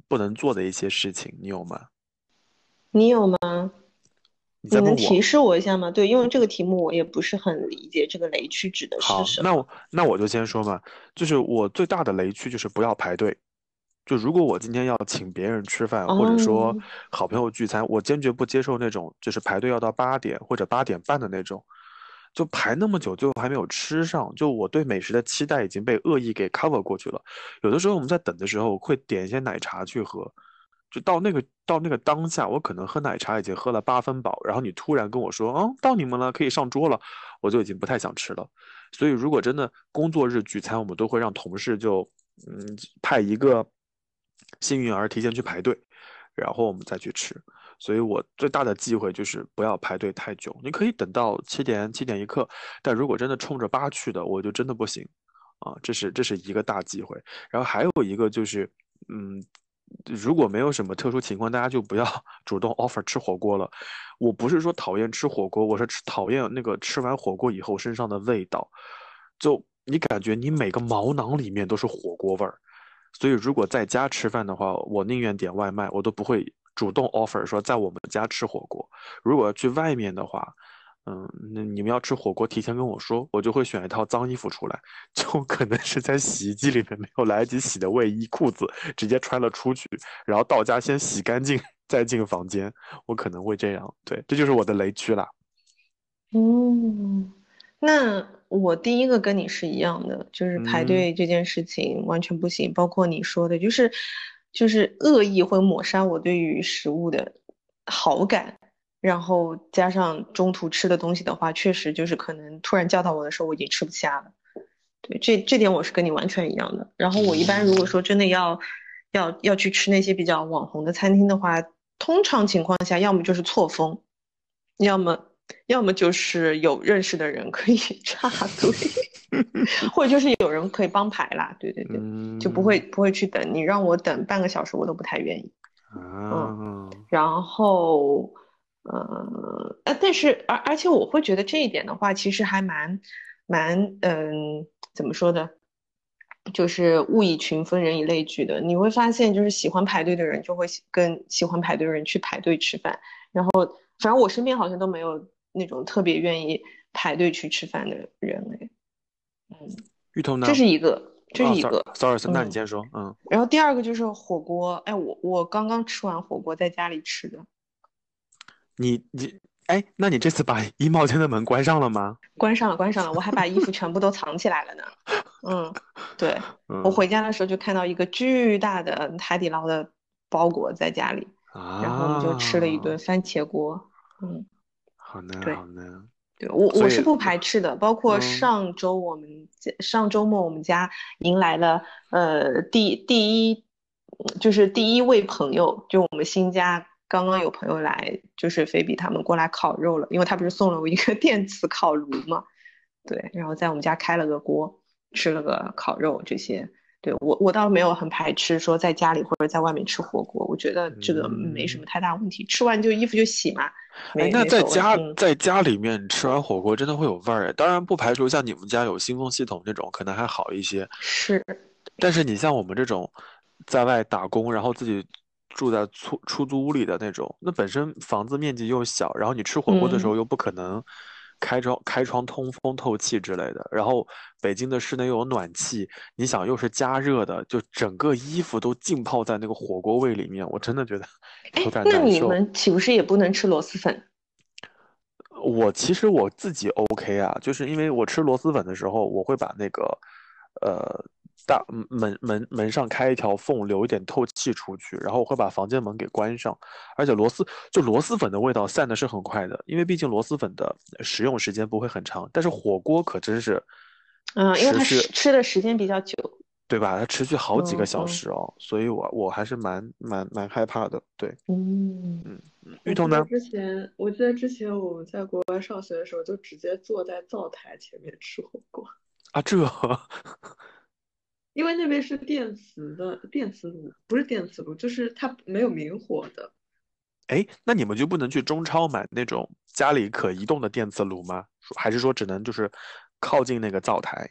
不能做的一些事情，你有吗？你有吗？你能提示我一下吗？对，因为这个题目我也不是很理解，这个雷区指的是，什么？那我那我就先说嘛，就是我最大的雷区就是不要排队。就如果我今天要请别人吃饭，或者说哦，好朋友聚餐，我坚决不接受那种就是排队要到八点或者八点半的那种，就排那么久，最后还没有吃上，就我对美食的期待已经被恶意给 cover 过去了。有的时候我们在等的时候，会点一些奶茶去喝，就到那个到那个当下，我可能喝奶茶已经喝了八分饱，然后你突然跟我说，嗯，到你们了，可以上桌了，我就已经不太想吃了。所以如果真的工作日聚餐，我们都会让同事就嗯派一个幸运儿提前去排队，然后我们再去吃。所以我最大的忌讳就是不要排队太久。你可以等到七点七点一刻，但如果真的冲着八去的，我就真的不行啊。这是这是一个大忌讳。然后还有一个就是，嗯，如果没有什么特殊情况，大家就不要 主动 offer 吃火锅了。我不是说讨厌吃火锅，我是吃讨厌那个吃完火锅以后身上的味道，就你感觉你每个毛囊里面都是火锅味儿。所以如果在家吃饭的话，我宁愿点外卖，我都不会主动 offer 说在我们家吃火锅。如果要去外面的话，嗯，那你们要吃火锅，提前跟我说，我就会选一套脏衣服出来，就可能是在洗衣机里面没有来得及洗的卫衣、裤子，直接穿了出去，然后到家先洗干净再进房间，我可能会这样。对，这就是我的雷区啦。嗯，那我第一个跟你是一样的，就是排队这件事情完全不行，包括你说的，就是就是恶意会抹杀我对于食物的好感。然后加上中途吃的东西的话，确实就是可能突然叫到我的时候，我已经吃不下了。对，这这点我是跟你完全一样的。然后我一般如果说真的要要要去吃那些比较网红的餐厅的话，通常情况下要么就是错峰，要么要么就是有认识的人可以 插队，或者就是有人可以帮排啦。对对对，就不会不会去等你让我等半个小时，我都不太愿意。嗯，然后。呃，呃，但是而而且我会觉得这一点的话，其实还蛮蛮嗯，怎么说的，就是物以群分，人以类聚的。你会发现，就是喜欢排队的人就会跟喜欢排队的人去排队吃饭。然后，反正我身边好像都没有那种特别愿意排队去吃饭的人哎。嗯，芋头呢？这是一个，这是一个。Sorry，那你先说。嗯。然后第二个就是火锅，哎，我我刚刚吃完火锅，在家里吃的。你你哎，那你这次把衣帽间的门关上了吗？关上了，关上了，我还把衣服全部都藏起来了呢。嗯，对，我回家的时候就看到一个巨大的海底捞的包裹在家里，然后我们就吃了一顿番茄锅。嗯，好呢，好呢。对我我是不排斥的，包括上周我们上周末我们家迎来了呃第第一就是第一位朋友，就我们新家。刚刚有朋友来，就是菲比他们过来烤肉了，因为他不是送了我一个 电磁烤炉嘛，对，然后在我们家开了个锅，吃了个烤肉这些，对我我倒没有很排斥说在家里或者在外面吃火锅，我觉得这个没什么太大问题，吃完就衣服就洗嘛。哎，那在家在家里面吃完火锅真的会有味儿，当然不排除像你们家有新风系统这种可能还好一些，是，但是你像我们这种在外打工，然后自己。住在出出租屋里的那种，那本身房子面积又小，然后你吃火锅的时候又不可能开窗开窗通风透气之类的，然后北京的室内又有暖气，你想又是加热的，就整个衣服都浸泡在那个火锅味里面，我真的觉得有点难受。那你们岂不是也不能吃螺蛳粉？我其实我自己 OK 啊，就是因为我吃螺蛳粉的时候，我会把那个呃。大门门门上开一条缝，留一点透气出去，然后我会把房间门给关上。而且螺蛳就螺蛳粉的味道散的是很快的，因为毕竟螺蛳粉的食用时间不会很长。但是火锅可真是，嗯，因为它吃的时间比较久，对吧？它持续好几个小时哦，所以我我还是蛮蛮蛮害怕的。对，嗯嗯嗯。芋头呢？之前我记得之前我们在国外上学的时候，就直接坐在灶台前面吃火锅啊，这。因为那边是电磁的电磁炉，不是电磁炉，就是它没有明火的。哎，那你们就不能去中超买那种家里可移动的电磁炉吗？还是说只能就是靠近那个灶台？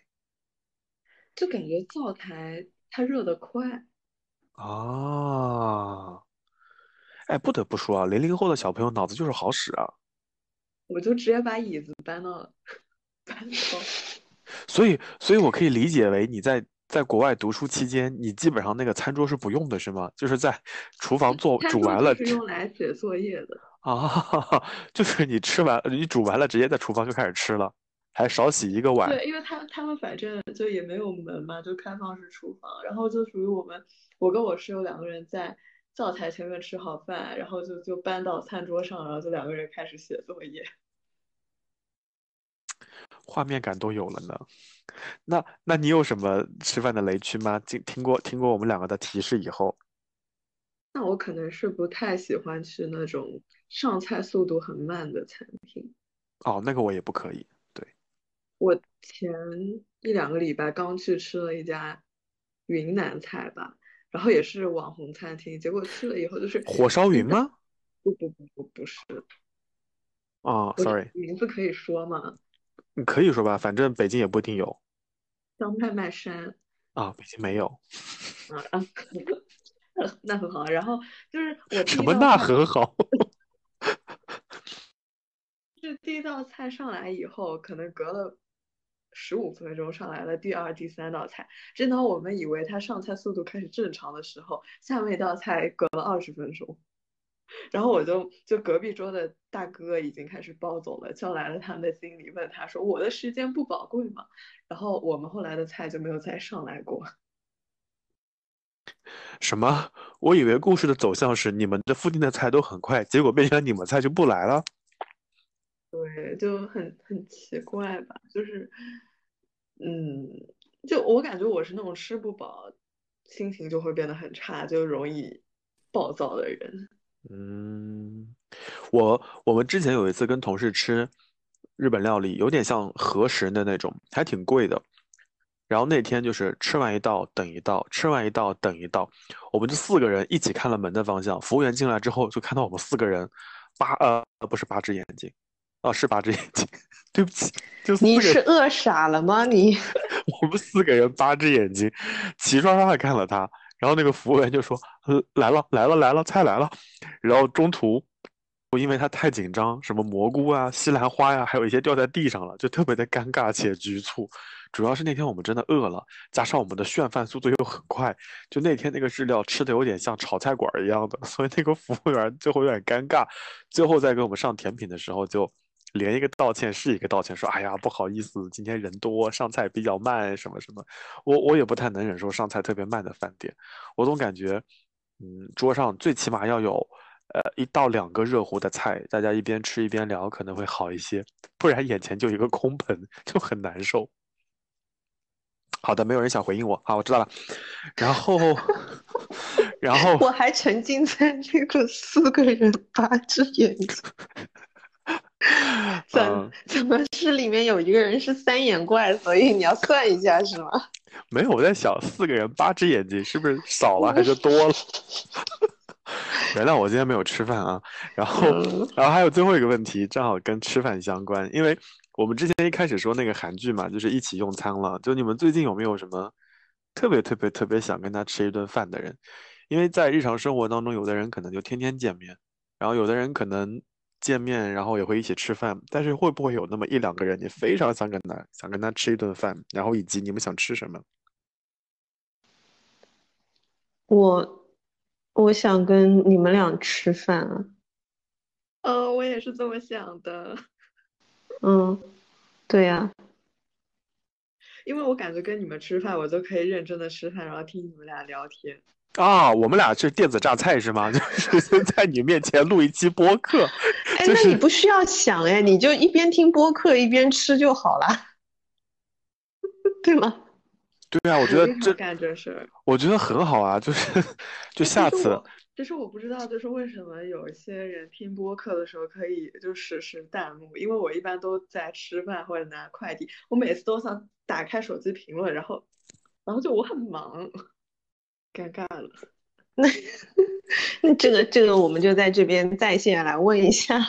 就感觉灶台它热得快。啊，哎，不得不说啊，零零后的小朋友脑子就是好使啊。我就直接把椅子搬到 搬到。所以，所以我可以理解为你在。在国外读书期间，你基本上那个餐桌是不用的，是吗？就是在厨房做煮完了，是用来写作业的啊。就是你吃完，你煮完了，直接在厨房就开始吃了，还少洗一个碗。对，因为他他们反正就也没有门嘛，就开放式厨房，然后就属于我们，我跟我室友两个人在灶台前面吃好饭，然后就就搬到餐桌上，然后就两个人开始写作业。画面感都有了呢，那那你有什么吃饭的雷区吗？听听过听过我们两个的提示以后，那我可能是不太喜欢吃那种上菜速度很慢的餐厅。哦，那个我也不可以。对，我前一两个礼拜刚去吃了一家云南菜吧，然后也是网红餐厅，结果去了以后就是火烧云吗？不不不不不是，啊我，sorry，名字可以说吗？你可以说吧，反正北京也不一定有叫麦麦山啊，北京没有。啊啊，那很好。然后就是我第什么那很好？是第一道菜上来以后，可能隔了十五分钟上来了第二、第三道菜。正当我们以为他上菜速度开始正常的时候，下面一道菜隔了二十分钟。然后我就就隔壁桌的大哥已经开始暴走了，叫来了他们的经理，问他说：“我的时间不宝贵吗？”然后我们后来的菜就没有再上来过。什么？我以为故事的走向是你们这附近的菜都很快，结果变成你们菜就不来了。对，就很很奇怪吧，就是，嗯，就我感觉我是那种吃不饱，心情就会变得很差，就容易暴躁的人。嗯，我我们之前有一次跟同事吃日本料理，有点像和食的那种，还挺贵的。然后那天就是吃完一道等一道，吃完一道等一道，我们就四个人一起看了门的方向。服务员进来之后，就看到我们四个人八呃不是八只眼睛，啊是八只眼睛，对不起，就四你是饿傻了吗？你 我们四个人八只眼睛，齐刷刷的看了他。然后那个服务员就说：“呃，来了来了来了，菜来了。”然后中途因为他太紧张，什么蘑菇啊、西兰花呀、还有一些掉在地上了，就特别的尴尬且局促。主要是那天我们真的饿了，加上我们的炫饭速度又很快，就那天那个日料吃的有点像炒菜馆儿一样的，所以那个服务员最后有点尴尬。最后在给我们上甜品的时候，就连一个道歉是一个道歉，说：“哎呀，不好意思，今天人多，上菜比较慢，什么什么。”我我也不太能忍受上菜特别慢的饭店，我总感觉，嗯，桌上最起码要有。呃，一到两个热乎的菜，大家一边吃一边聊可能会好一些，不然眼前就一个空盆，就很难受。好的，没有人想回应我，好，我知道了。然后，然后我还沉浸在那个四个人八只眼睛，怎嗯，怎么是里面有一个人是三眼怪，所以你要算一下是吗？没有，我在想四个人八只眼睛是不是少了还是多了？原谅我今天没有吃饭啊。然后，嗯然后还有最后一个问题，正好跟吃饭相关，因为我们之前一开始说那个韩剧嘛，就是一起用餐了。就你们最近有没有什么特别特别特别想跟他吃一顿饭的人？因为在日常生活当中，有的人可能就天天见面，然后有的人可能见面，然后也会一起吃饭，但是会不会有那么一两个人，你非常想跟他想跟他吃一顿饭，然后以及你们想吃什么？我我想跟你们俩吃饭啊，呃，我也是这么想的，嗯，对呀、因为我感觉跟你们吃饭，我就可以认真的吃饭，然后听你们俩聊天。啊，我们俩是电子榨菜是吗？就是在你面前录一期播客，哎，就那你不需要想哎，你就一边听播客一边吃就好了，对吗？对啊，我觉得这干这事儿。我觉得很好啊，就是 就哎下次就是我其实我不知道，就是为什么有一些人听播客的时候可以就实时弹幕，因为我一般都在吃饭或者拿快递，我每次都想打开手机评论，然后然后就我很忙，尴尬了。那那这个这个，我们就在这边在线来问一下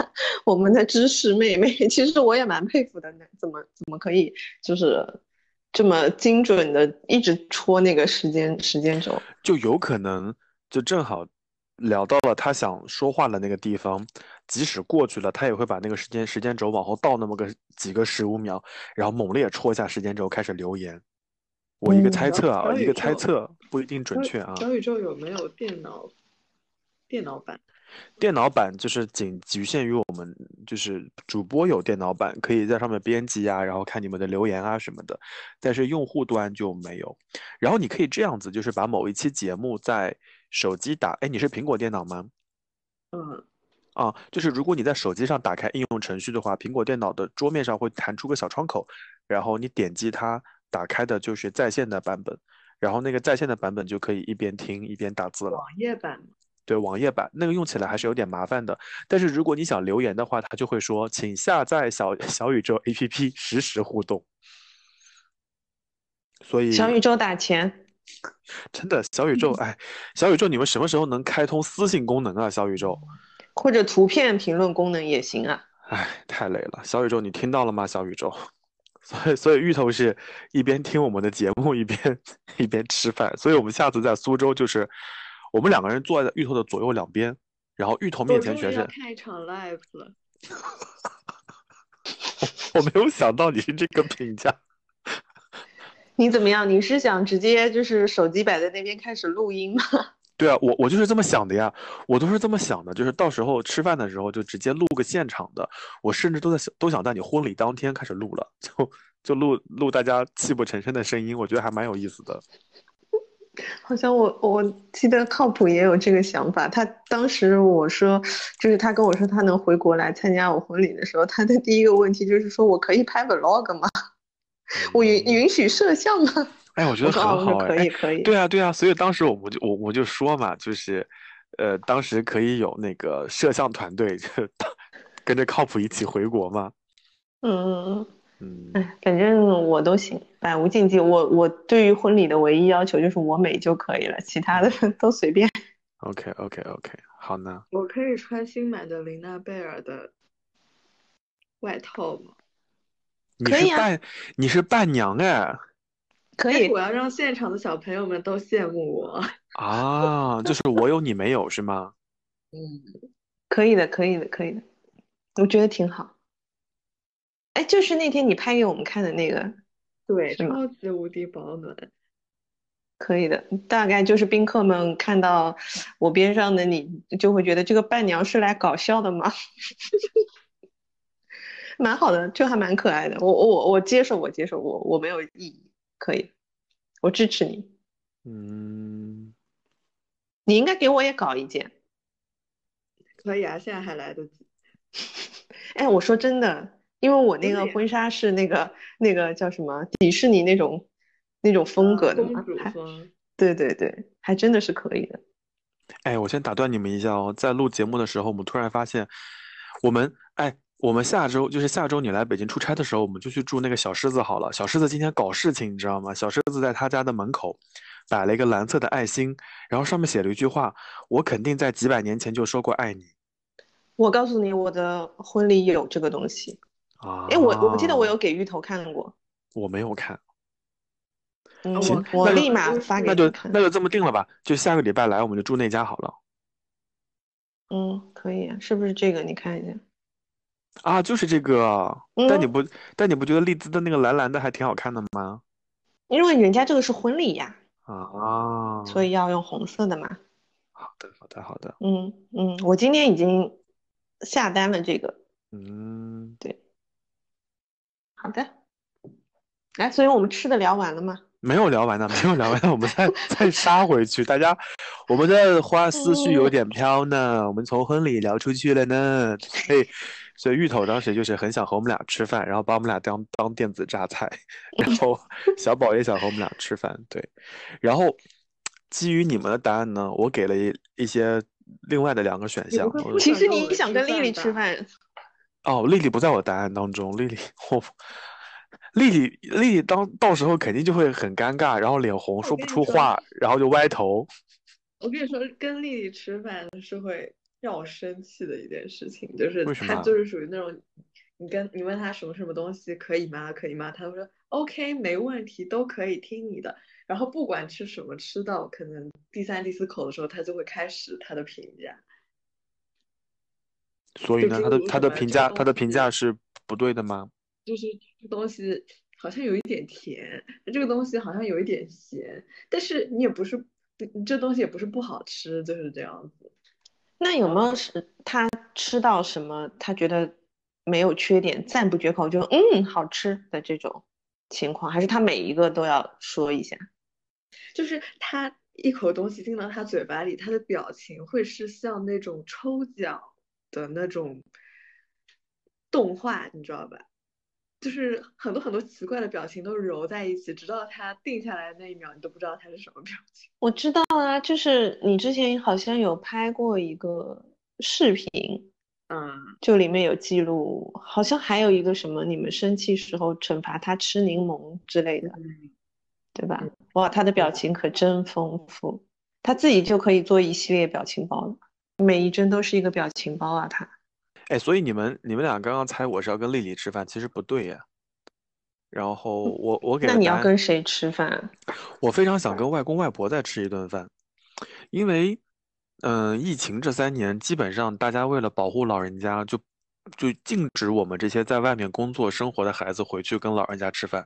我们的知识妹妹。其实我也蛮佩服的，那怎么怎么可以就是这么精准的一直戳那个时间时间轴？就有可能就正好聊到了他想说话的那个地方，即使过去了，他也会把那个时间时间轴往后倒那么个几个十五秒，然后猛烈戳一下时间轴开始留言。我一个嗯猜测啊，一个猜测不一定准确啊。小宇宙有没有电脑电脑版？电脑版就是仅局限于我们，就是主播有电脑版，可以在上面编辑啊，然后看你们的留言啊什么的，但是用户端就没有。然后你可以这样子，就是把某一期节目在手机打，哎，你是苹果电脑吗？嗯，啊，就是如果你在手机上打开应用程序的话，苹果电脑的桌面上会弹出个小窗口，然后你点击它，打开的就是在线的版本，然后那个在线的版本就可以一边听一边打字了。网页版吗对，网页版那个用起来还是有点麻烦的，但是如果你想留言的话，它就会说，请下载小 小宇宙 APP 实时互动。所以小宇宙打钱，真的，小宇宙，哎，小宇宙，你们什么时候能开通私信功能啊？小宇宙，或者图片评论功能也行啊。哎，太累了，小宇宙，你听到了吗？小宇宙，所以，所以芋头是一边听我们的节目，一边一边吃饭。所以我们下次在苏州，就是我们两个人坐在芋头的左右两边，然后芋头面前全是。看一场 live 了。我没有想到你是这个评价。你怎么样？你是想直接就是手机摆在那边开始录音吗？对啊，我我就是这么想的呀，我都是这么想的，就是到时候吃饭的时候就直接录个现场的。我甚至都在想，都想在你婚礼当天开始录了，就就录录大家泣不成声的声音，我觉得还蛮有意思的。好像我我记得靠谱也有这个想法。他当时我说，就是他跟我说他能回国来参加我婚礼的时候，他的第一个问题就是说我可以拍 vlog 吗？我允允许摄像吗？哎，我觉得很好哎，可以可以。对啊对啊，所以当时我我就我我就说嘛，就是，呃，当时可以有那个摄像团队，就跟着靠谱一起回国嘛。嗯嗯，哎，反正我都行，百无禁忌。我我对于婚礼的唯一要求就是我美就可以了，其他的 都随便。OK OK OK，好呢。我可以穿新买的琳娜贝尔的外套吗？你是伴你是伴娘哎。可以，我要让现场的小朋友们都羡慕我 啊！就是我有你没有是吗？嗯，可以的，可以的，可以的，我觉得挺好。哎，就是那天你拍给我们看的那个，对，超级无敌保暖。可以的，大概就是宾客们看到我边上的你，就会觉得这个伴娘是来搞笑的吗？蛮好的，就还蛮可爱的。我我我接受，我接受，我我没有异议。可以，我支持你。嗯，你应该给我也搞一件。可以啊，现在还来得及。哎，我说真的，因为我那个婚纱是那个那个叫什么迪士尼那种那种风格的嘛，对对对，还真的是可以的。哎，我先打断你们一下哦，在录节目的时候，我们突然发现，我们哎。我们下周就是下周你来北京出差的时候，我们就去住那个小狮子好了。小狮子今天搞事情，你知道吗？小狮子在他家的门口摆了一个蓝色的爱心，然后上面写了一句话：“我肯定在几百年前就说过爱你。”我告诉你，我的婚礼有这个东西啊！哎，我我不记得我有给芋头看过，我没有看。嗯，我立马发给那就那就这么定了吧，就下个礼拜来我们就住那家好了。嗯，可以啊，是不是这个？你看一下。啊，就是这个，但你不，但你不觉得丽兹的那个蓝蓝的还挺好看的吗？因为人家这个是婚礼呀，啊，所以要用红色的嘛。好的，好的，好的。嗯嗯，我今天已经下单了这个。嗯，对。好的，来，所以我们吃的聊完了吗？没有聊完呢，没有聊完呢，我们再再杀回去。大家，我们的花思绪有点飘呢，我们从婚礼聊出去了呢，所以。所以芋头当时就是很想和我们俩吃饭，然后把我们俩当当电子榨菜，然后 小宝也想和我们俩吃饭，对。然后基于你们的答案呢，我给了一一些另外的两个选项。其实你想跟丽丽吃饭？哦，丽丽不在我答案当中。丽丽，我丽丽丽丽当到时候肯定就会很尴尬，然后脸红，说不出话，然后就歪头。我跟你说，跟丽丽吃饭是会。让我生气的一件事情就是他就是属于那种，你跟你问他什么什么东西可以吗？可以吗？他会说 OK 没问题，都可以听你的。然后不管吃什么，吃到可能第三第四口的时候，他就会开始他的评价。所以呢，他的他的评价他的评价是不对的吗？就是这东西好像有一点甜，这个东西好像有一点咸，但是你也不是，这东西也不是不好吃，就是这样子。那有没有是他吃到什么，他觉得没有缺点，赞不绝口，就嗯好吃的这种情况，还是他每一个都要说一下？就是他一口东西进到他嘴巴里，他的表情会是像那种抽奖的那种动画，你知道吧？就是很多很多奇怪的表情都揉在一起，直到他定下来的那一秒，你都不知道他是什么表情。我知道啊，就是你之前好像有拍过一个视频，嗯，就里面有记录，好像还有一个什么，你们生气时候惩罚他吃柠檬之类的。对吧？哇，他的表情可真丰富，他自己就可以做一系列表情包了，每一帧都是一个表情包啊，他。哎，所以你们你们俩刚刚猜我是要跟丽丽吃饭，其实不对呀。然后我我给那你要跟谁吃饭？我非常想跟外公外婆再吃一顿饭，因为嗯，疫情这三年，基本上大家为了保护老人家，就就禁止我们这些在外面工作生活的孩子回去跟老人家吃饭，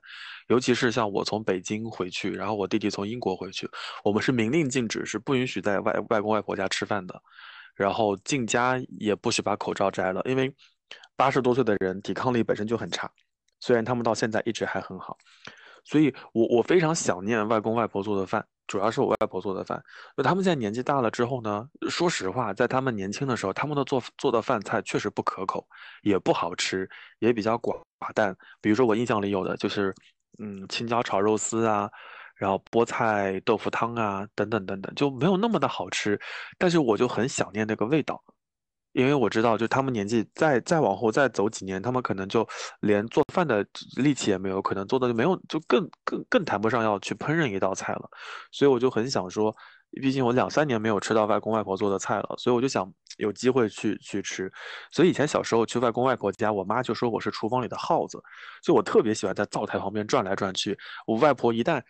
尤其是像我从北京回去，然后我弟弟从英国回去，我们是明令禁止，是不允许在外外公外婆家吃饭的。然后进家也不许把口罩摘了，因为八十多岁的人抵抗力本身就很差，虽然他们到现在一直还很好，所以我我非常想念外公外婆做的饭，主要是我外婆做的饭。那他们现在年纪大了之后呢，说实话，在他们年轻的时候，他们的做做的饭菜确实不可口，也不好吃，也比较寡淡。比如说我印象里有的就是，嗯，青椒炒肉丝啊。然后菠菜豆腐汤啊，等等等等，就没有那么的好吃，但是我就很想念那个味道，因为我知道，就他们年纪再再往后再走几年，他们可能就连做饭的力气也没有，可能做的就没有，就更更更谈不上要去烹饪一道菜了，所以我就很想说，毕竟我两三年没有吃到外公外婆做的菜了，所以我就想有机会去去吃，所以以前小时候去外公外婆家，我妈就说我是厨房里的耗子，所以我特别喜欢在灶台旁边转来转去，我外婆一旦。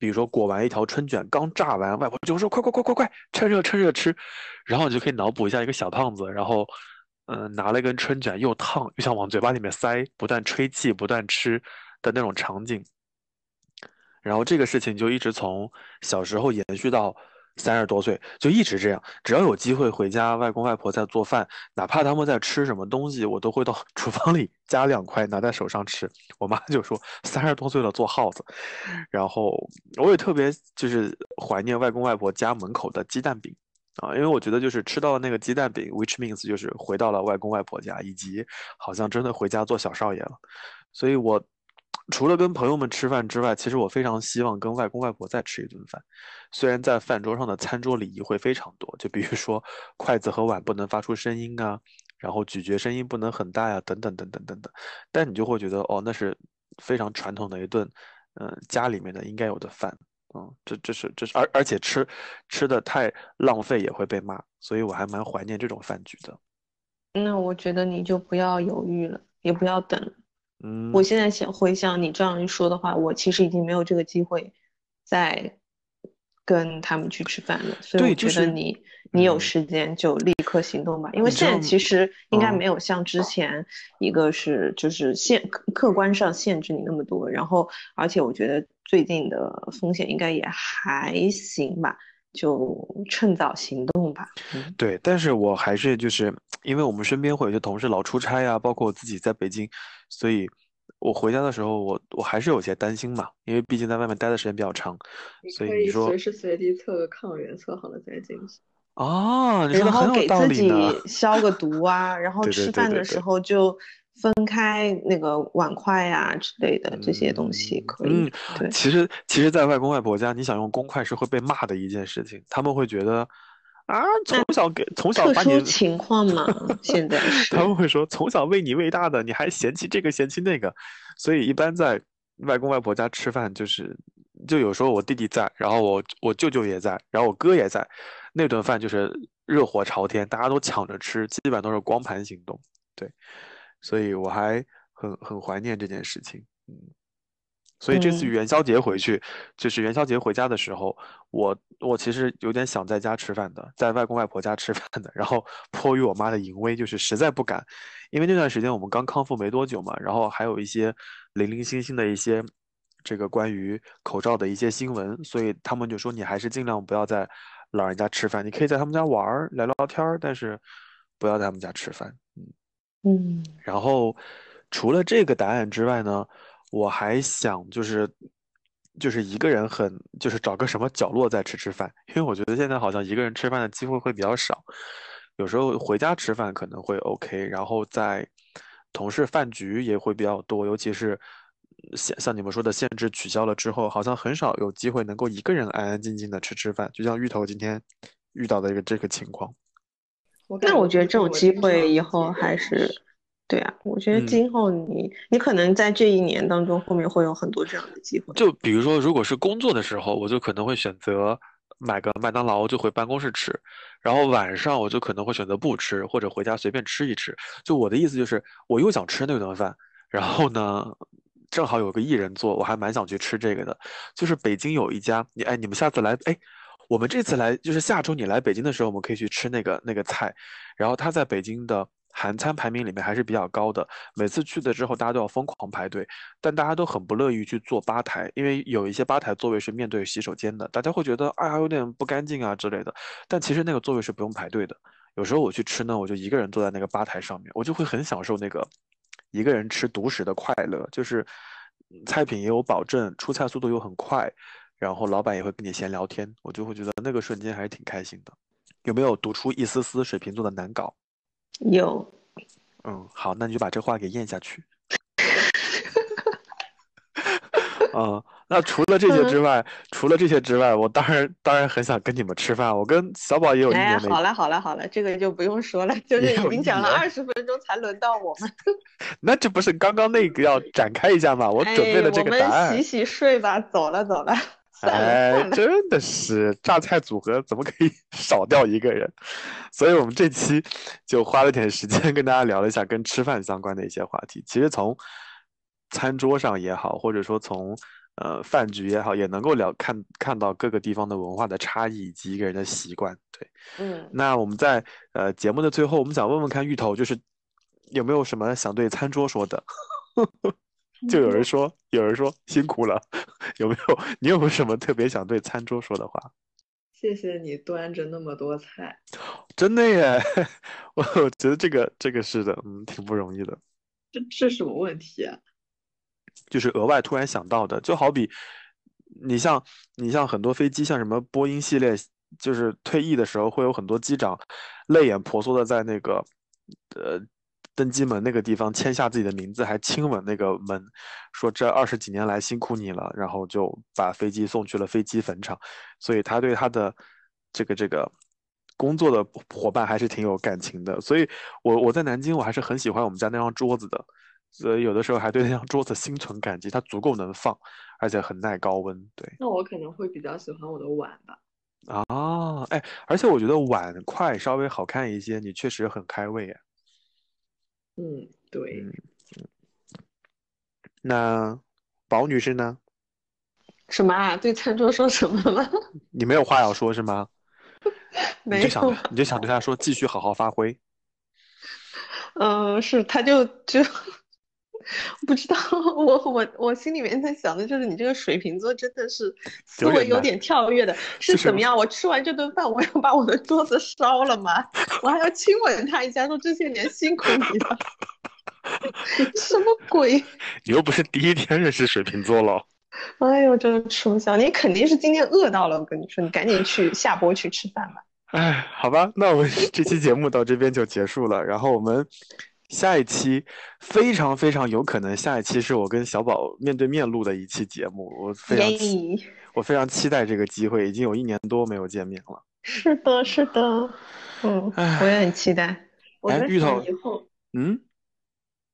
比如说裹完一条春卷刚炸完，外婆就说：“快快快快快，趁热趁热吃。”然后你就可以脑补一下一个小胖子，然后，嗯，拿了一根春卷，又烫又想往嘴巴里面塞，不断吹气，不断吃的那种场景。然后这个事情就一直从小时候延续到。三十多岁就一直这样，只要有机会回家，外公外婆在做饭，哪怕他们在吃什么东西，我都会到 厨房里夹两块拿在手上吃。我妈就说三十多岁了做耗子，然后我也特别就是怀念外公外婆家门口的鸡蛋饼啊，因为我觉得就是吃到了那个鸡蛋饼，which means 就是回到了外公外婆家，以及好像真的回家做小少爷了，所以我。除了跟朋友们吃饭之外，其实我非常希望跟外公外婆再吃一顿饭。虽然在饭桌上的餐桌礼仪会非常多，就比如说筷子和碗不能发出声音啊，然后咀嚼声音不能很大呀，等等等等等等。但你就会觉得，哦，那是非常传统的一顿，嗯，家里面的应该有的饭。嗯，这这是这是，而而且吃吃的太浪费也会被骂，所以我还蛮怀念这种饭局的。那我觉得你就不要犹豫了，也不要等。嗯，我现在想回想你这样一说的话，我其实已经没有这个机会再跟他们去吃饭了。所以我觉得你你有时间就立刻行动吧，因为现在其实应该没有像之前一个是就是限客观上限制你那么多，然后而且我觉得最近的风险应该也还行吧，就趁早行动吧。对，但是我还是就是因为我们身边会有些同事老出差啊，包括我自己在北京。所以，我回家的时候，我我还是有些担心嘛，因为毕竟在外面待的时间比较长。所以你说随时随地测个抗原，测好了再进去。哦，你说然后给自己。消个毒啊，然后 吃饭的时候就分开那个碗筷啊之类的这些东西可以。嗯，对。其实，其实，在外公外婆家，你想用公筷是会被骂的一件事情，他们会觉得。啊，从小给从小把你情况嘛，现在他们会说从小喂你喂大的，你还嫌弃这个嫌弃那个，所以一般在外公外婆家吃饭，就是就有时候我弟弟在，然后我我舅舅也在，然后我哥也在，那顿饭就是热火朝天，大家都抢着吃，基本都是光盘行动，对，所以我还很很怀念这件事情，嗯。所以这次元宵节回去，就是元宵节回家的时候，我我其实有点想在家吃饭的，在外公外婆家吃饭的。然后 迫于我妈的淫威，就是实在不敢，因为那段时间我们刚康复没多久嘛，然后还有一些零零星星的一些这个关于口罩的一些新闻，所以他们就说你还是尽量不要在老人家吃饭，你可以在他们家玩儿聊聊天儿，但是不要在他们家吃饭。嗯嗯。然后除了这个答案之外呢？我还想就是，就是一个人很就是找个什么角落再吃吃饭，因为我觉得现在好像一个人吃饭的机会会比较少，有时候回家吃饭可能会 OK，然后在同事饭局也会比较多，尤其是像像你们说的限制取消了之后，好像很少有机会能够一个人安安静静的吃吃饭，就像芋头今天遇到的一个这个情况。那我觉得这种机会以后还是。对啊，我觉得嗯今后你、你可能在这一年当中，后面会有很多这样的机会。就比如说，如果是工作的时候，我就可能会选择买个麦当劳就回办公室吃，然后晚上我就可能会选择不吃，或者回家随便吃一吃。就我的意思就是，我又想吃那顿饭，然后呢，正好有个艺人做，我还蛮想去吃这个的。就是北京有一家，你哎，你们下次来，哎，我们这次来就是下周你来北京的时候，我们可以去吃那个那个菜，然后它在北京的韩餐排名里面还是比较高的。每次去的之后，大家都要疯狂排队，但大家都很不乐意去坐吧台，因为有一些吧台座位是面对洗手间的，大家会觉得哎呀有点不干净啊之类的。但其实那个座位是不用排队的。有时候我去吃呢，我就一个人坐在那个吧台上面，我就会很享受那个一个人吃独食的快乐，就是菜品也有保证，出菜速度又很快，然后老板也会跟你闲聊天，我就会觉得那个瞬间还是挺开心的。有没有读出一丝丝水瓶座的难搞？有，嗯，好，那你就把这话给咽下去。嗯，那除了这些之外，除了这些之外，我当然当然很想跟你们吃饭。我跟小宝也有一哎，年没，好了好了好了，这个就不用说了，就是已经讲了年二十分钟才轮到我们。那这不是刚刚那个要展开一下吗？我准备了哎，这个答案洗。洗睡吧，走了走了 哎，真的是榨菜组合怎么可以少掉一个人？所以我们这期就花了点时间跟大家聊了一下跟吃饭相关的一些话题。其实从餐桌上也好，或者说从呃饭局也好，也能够聊看看到各个地方的文化的差异以及一个人的习惯。对，嗯，那我们在呃节目的最后，我们想问问看芋头，就是有没有什么想对餐桌说的？就有人说，有人说辛苦了，有没有？你有没有什么特别想对餐桌说的话？谢谢你端着那么多菜，真的耶，我我觉得这个这个是的，嗯，挺不容易的，这这什么问题啊？就是额外突然想到的，就好比你像你像很多飞机，像什么波音系列，就是退役的时候会有很多机长泪眼婆娑的在那个呃登机门那个地方签下自己的名字，还亲吻那个门，说这二十几年来辛苦你了，然后就把飞机送去了飞机坟场，所以他对他的这个这个工作的伙伴还是挺有感情的，所以我我在南京我还是很喜欢我们家那张桌子的，所以有的时候还对那张桌子心存感激，它足够能放，而且很耐高温，对。那我可能会比较喜欢我的碗吧。啊，哎，而且我觉得碗筷稍微好看一些，你确实很开胃哎。嗯，对，嗯，那宝女士呢？什么啊？对餐桌说什么了？你没有话要说是吗？你没就想有，你就想对她说继续好好发挥。嗯，是，他就就不知道，我我我心里面在想的就是，你这个水瓶座真的是思维有点跳跃的，是是怎么样？我吃完这顿饭，我要把我的桌子烧了吗？我还要亲吻他一下，说这些年辛苦你了，什么鬼？你又不是第一天认识水瓶座了。哎呦，真的吃不消，你肯定是今天饿到了，我跟你说，你赶紧去下播去吃饭吧。哎，好吧，那我们 这期节目到这边就结束了。然后我们下一期非常非常有可能，下一期是我跟小宝面对面录的一期节目，我非常期耶，我非常期待这个机会，已经有一年多没有见面了。是的，是的，嗯，我也很期待。我在哎芋头想以后，嗯，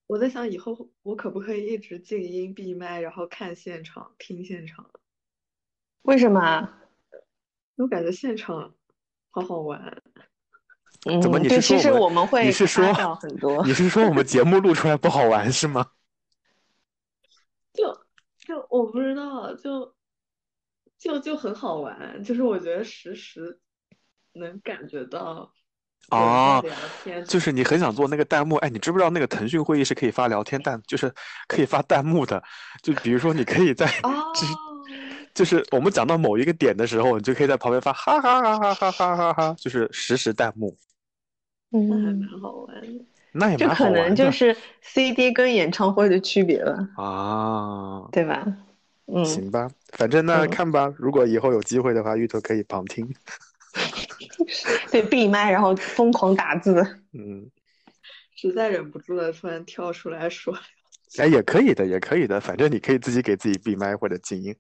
我在想以后我可不可以一直静音闭麦，然后看现场、听现场？为什么啊？我感觉现场好好玩。嗯，怎么你，其实是说我们我们会你是说很多。你是说我们节目录出来不好玩是吗？就就我不知道，就就就很好玩，就是我觉得实时能感觉到哦就是你很想做那个弹幕，哎，你知不知道那个腾讯会议是可以发聊天弹，就是可以发弹幕的。就比如说，你可以在哦，就是就是我们讲到某一个点的时候，你就可以在旁边发哈哈哈哈哈哈哈哈，就是实时弹幕，那还嗯，蛮好玩的。那也这可蛮好玩的能就是 CD 跟演唱会的区别了，啊。对吧？嗯，行吧，反正呢，嗯看吧。如果以后有机会的话，芋头可以旁听。对，闭麦然后疯狂打字。嗯，实在忍不住了，突然跳出来说，哎，也可以的，也可以的。反正你可以自己给自己闭麦或者静音。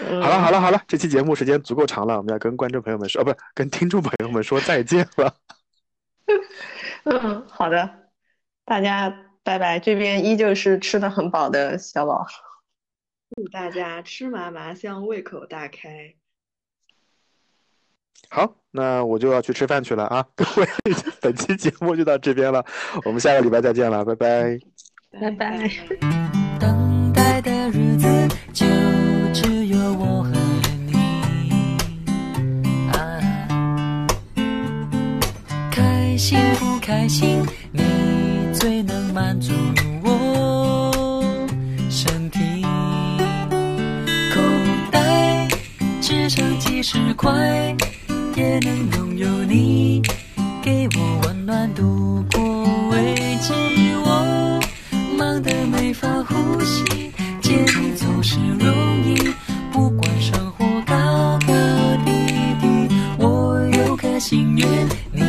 嗯，好了，好了，好了，这期节目时间足够长了，我们要跟观众朋友们说，哦，不是，跟听众朋友们说再见了。嗯，好的，大家拜拜。这边依旧是吃的很饱的小宝。祝大家吃嘛嘛香，胃口大开。好，那我就要去吃饭去了啊！各位，本期节目就到这边了，我们下个礼拜再见了，拜拜。拜拜。等待的日子就开心，你最能满足我身体。口袋只剩几十块，也能拥有你，给我温暖度过危机。我忙得没法呼吸，见你总是容易，不管生活高高低低，我有颗心愿，你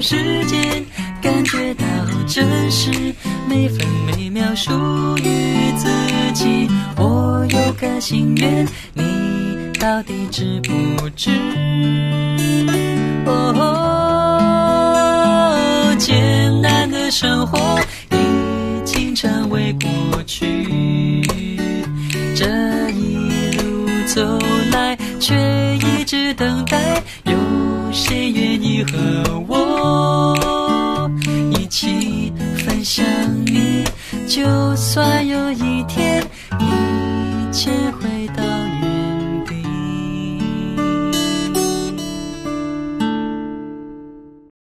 时间，感觉到真实，每分每秒属于自己。我有个心愿，你到底知不知？哦，艰难的生活已经成为过去，这一路走来，却一直等待，有谁愿意和我一起分享你？就算有一天一切回到。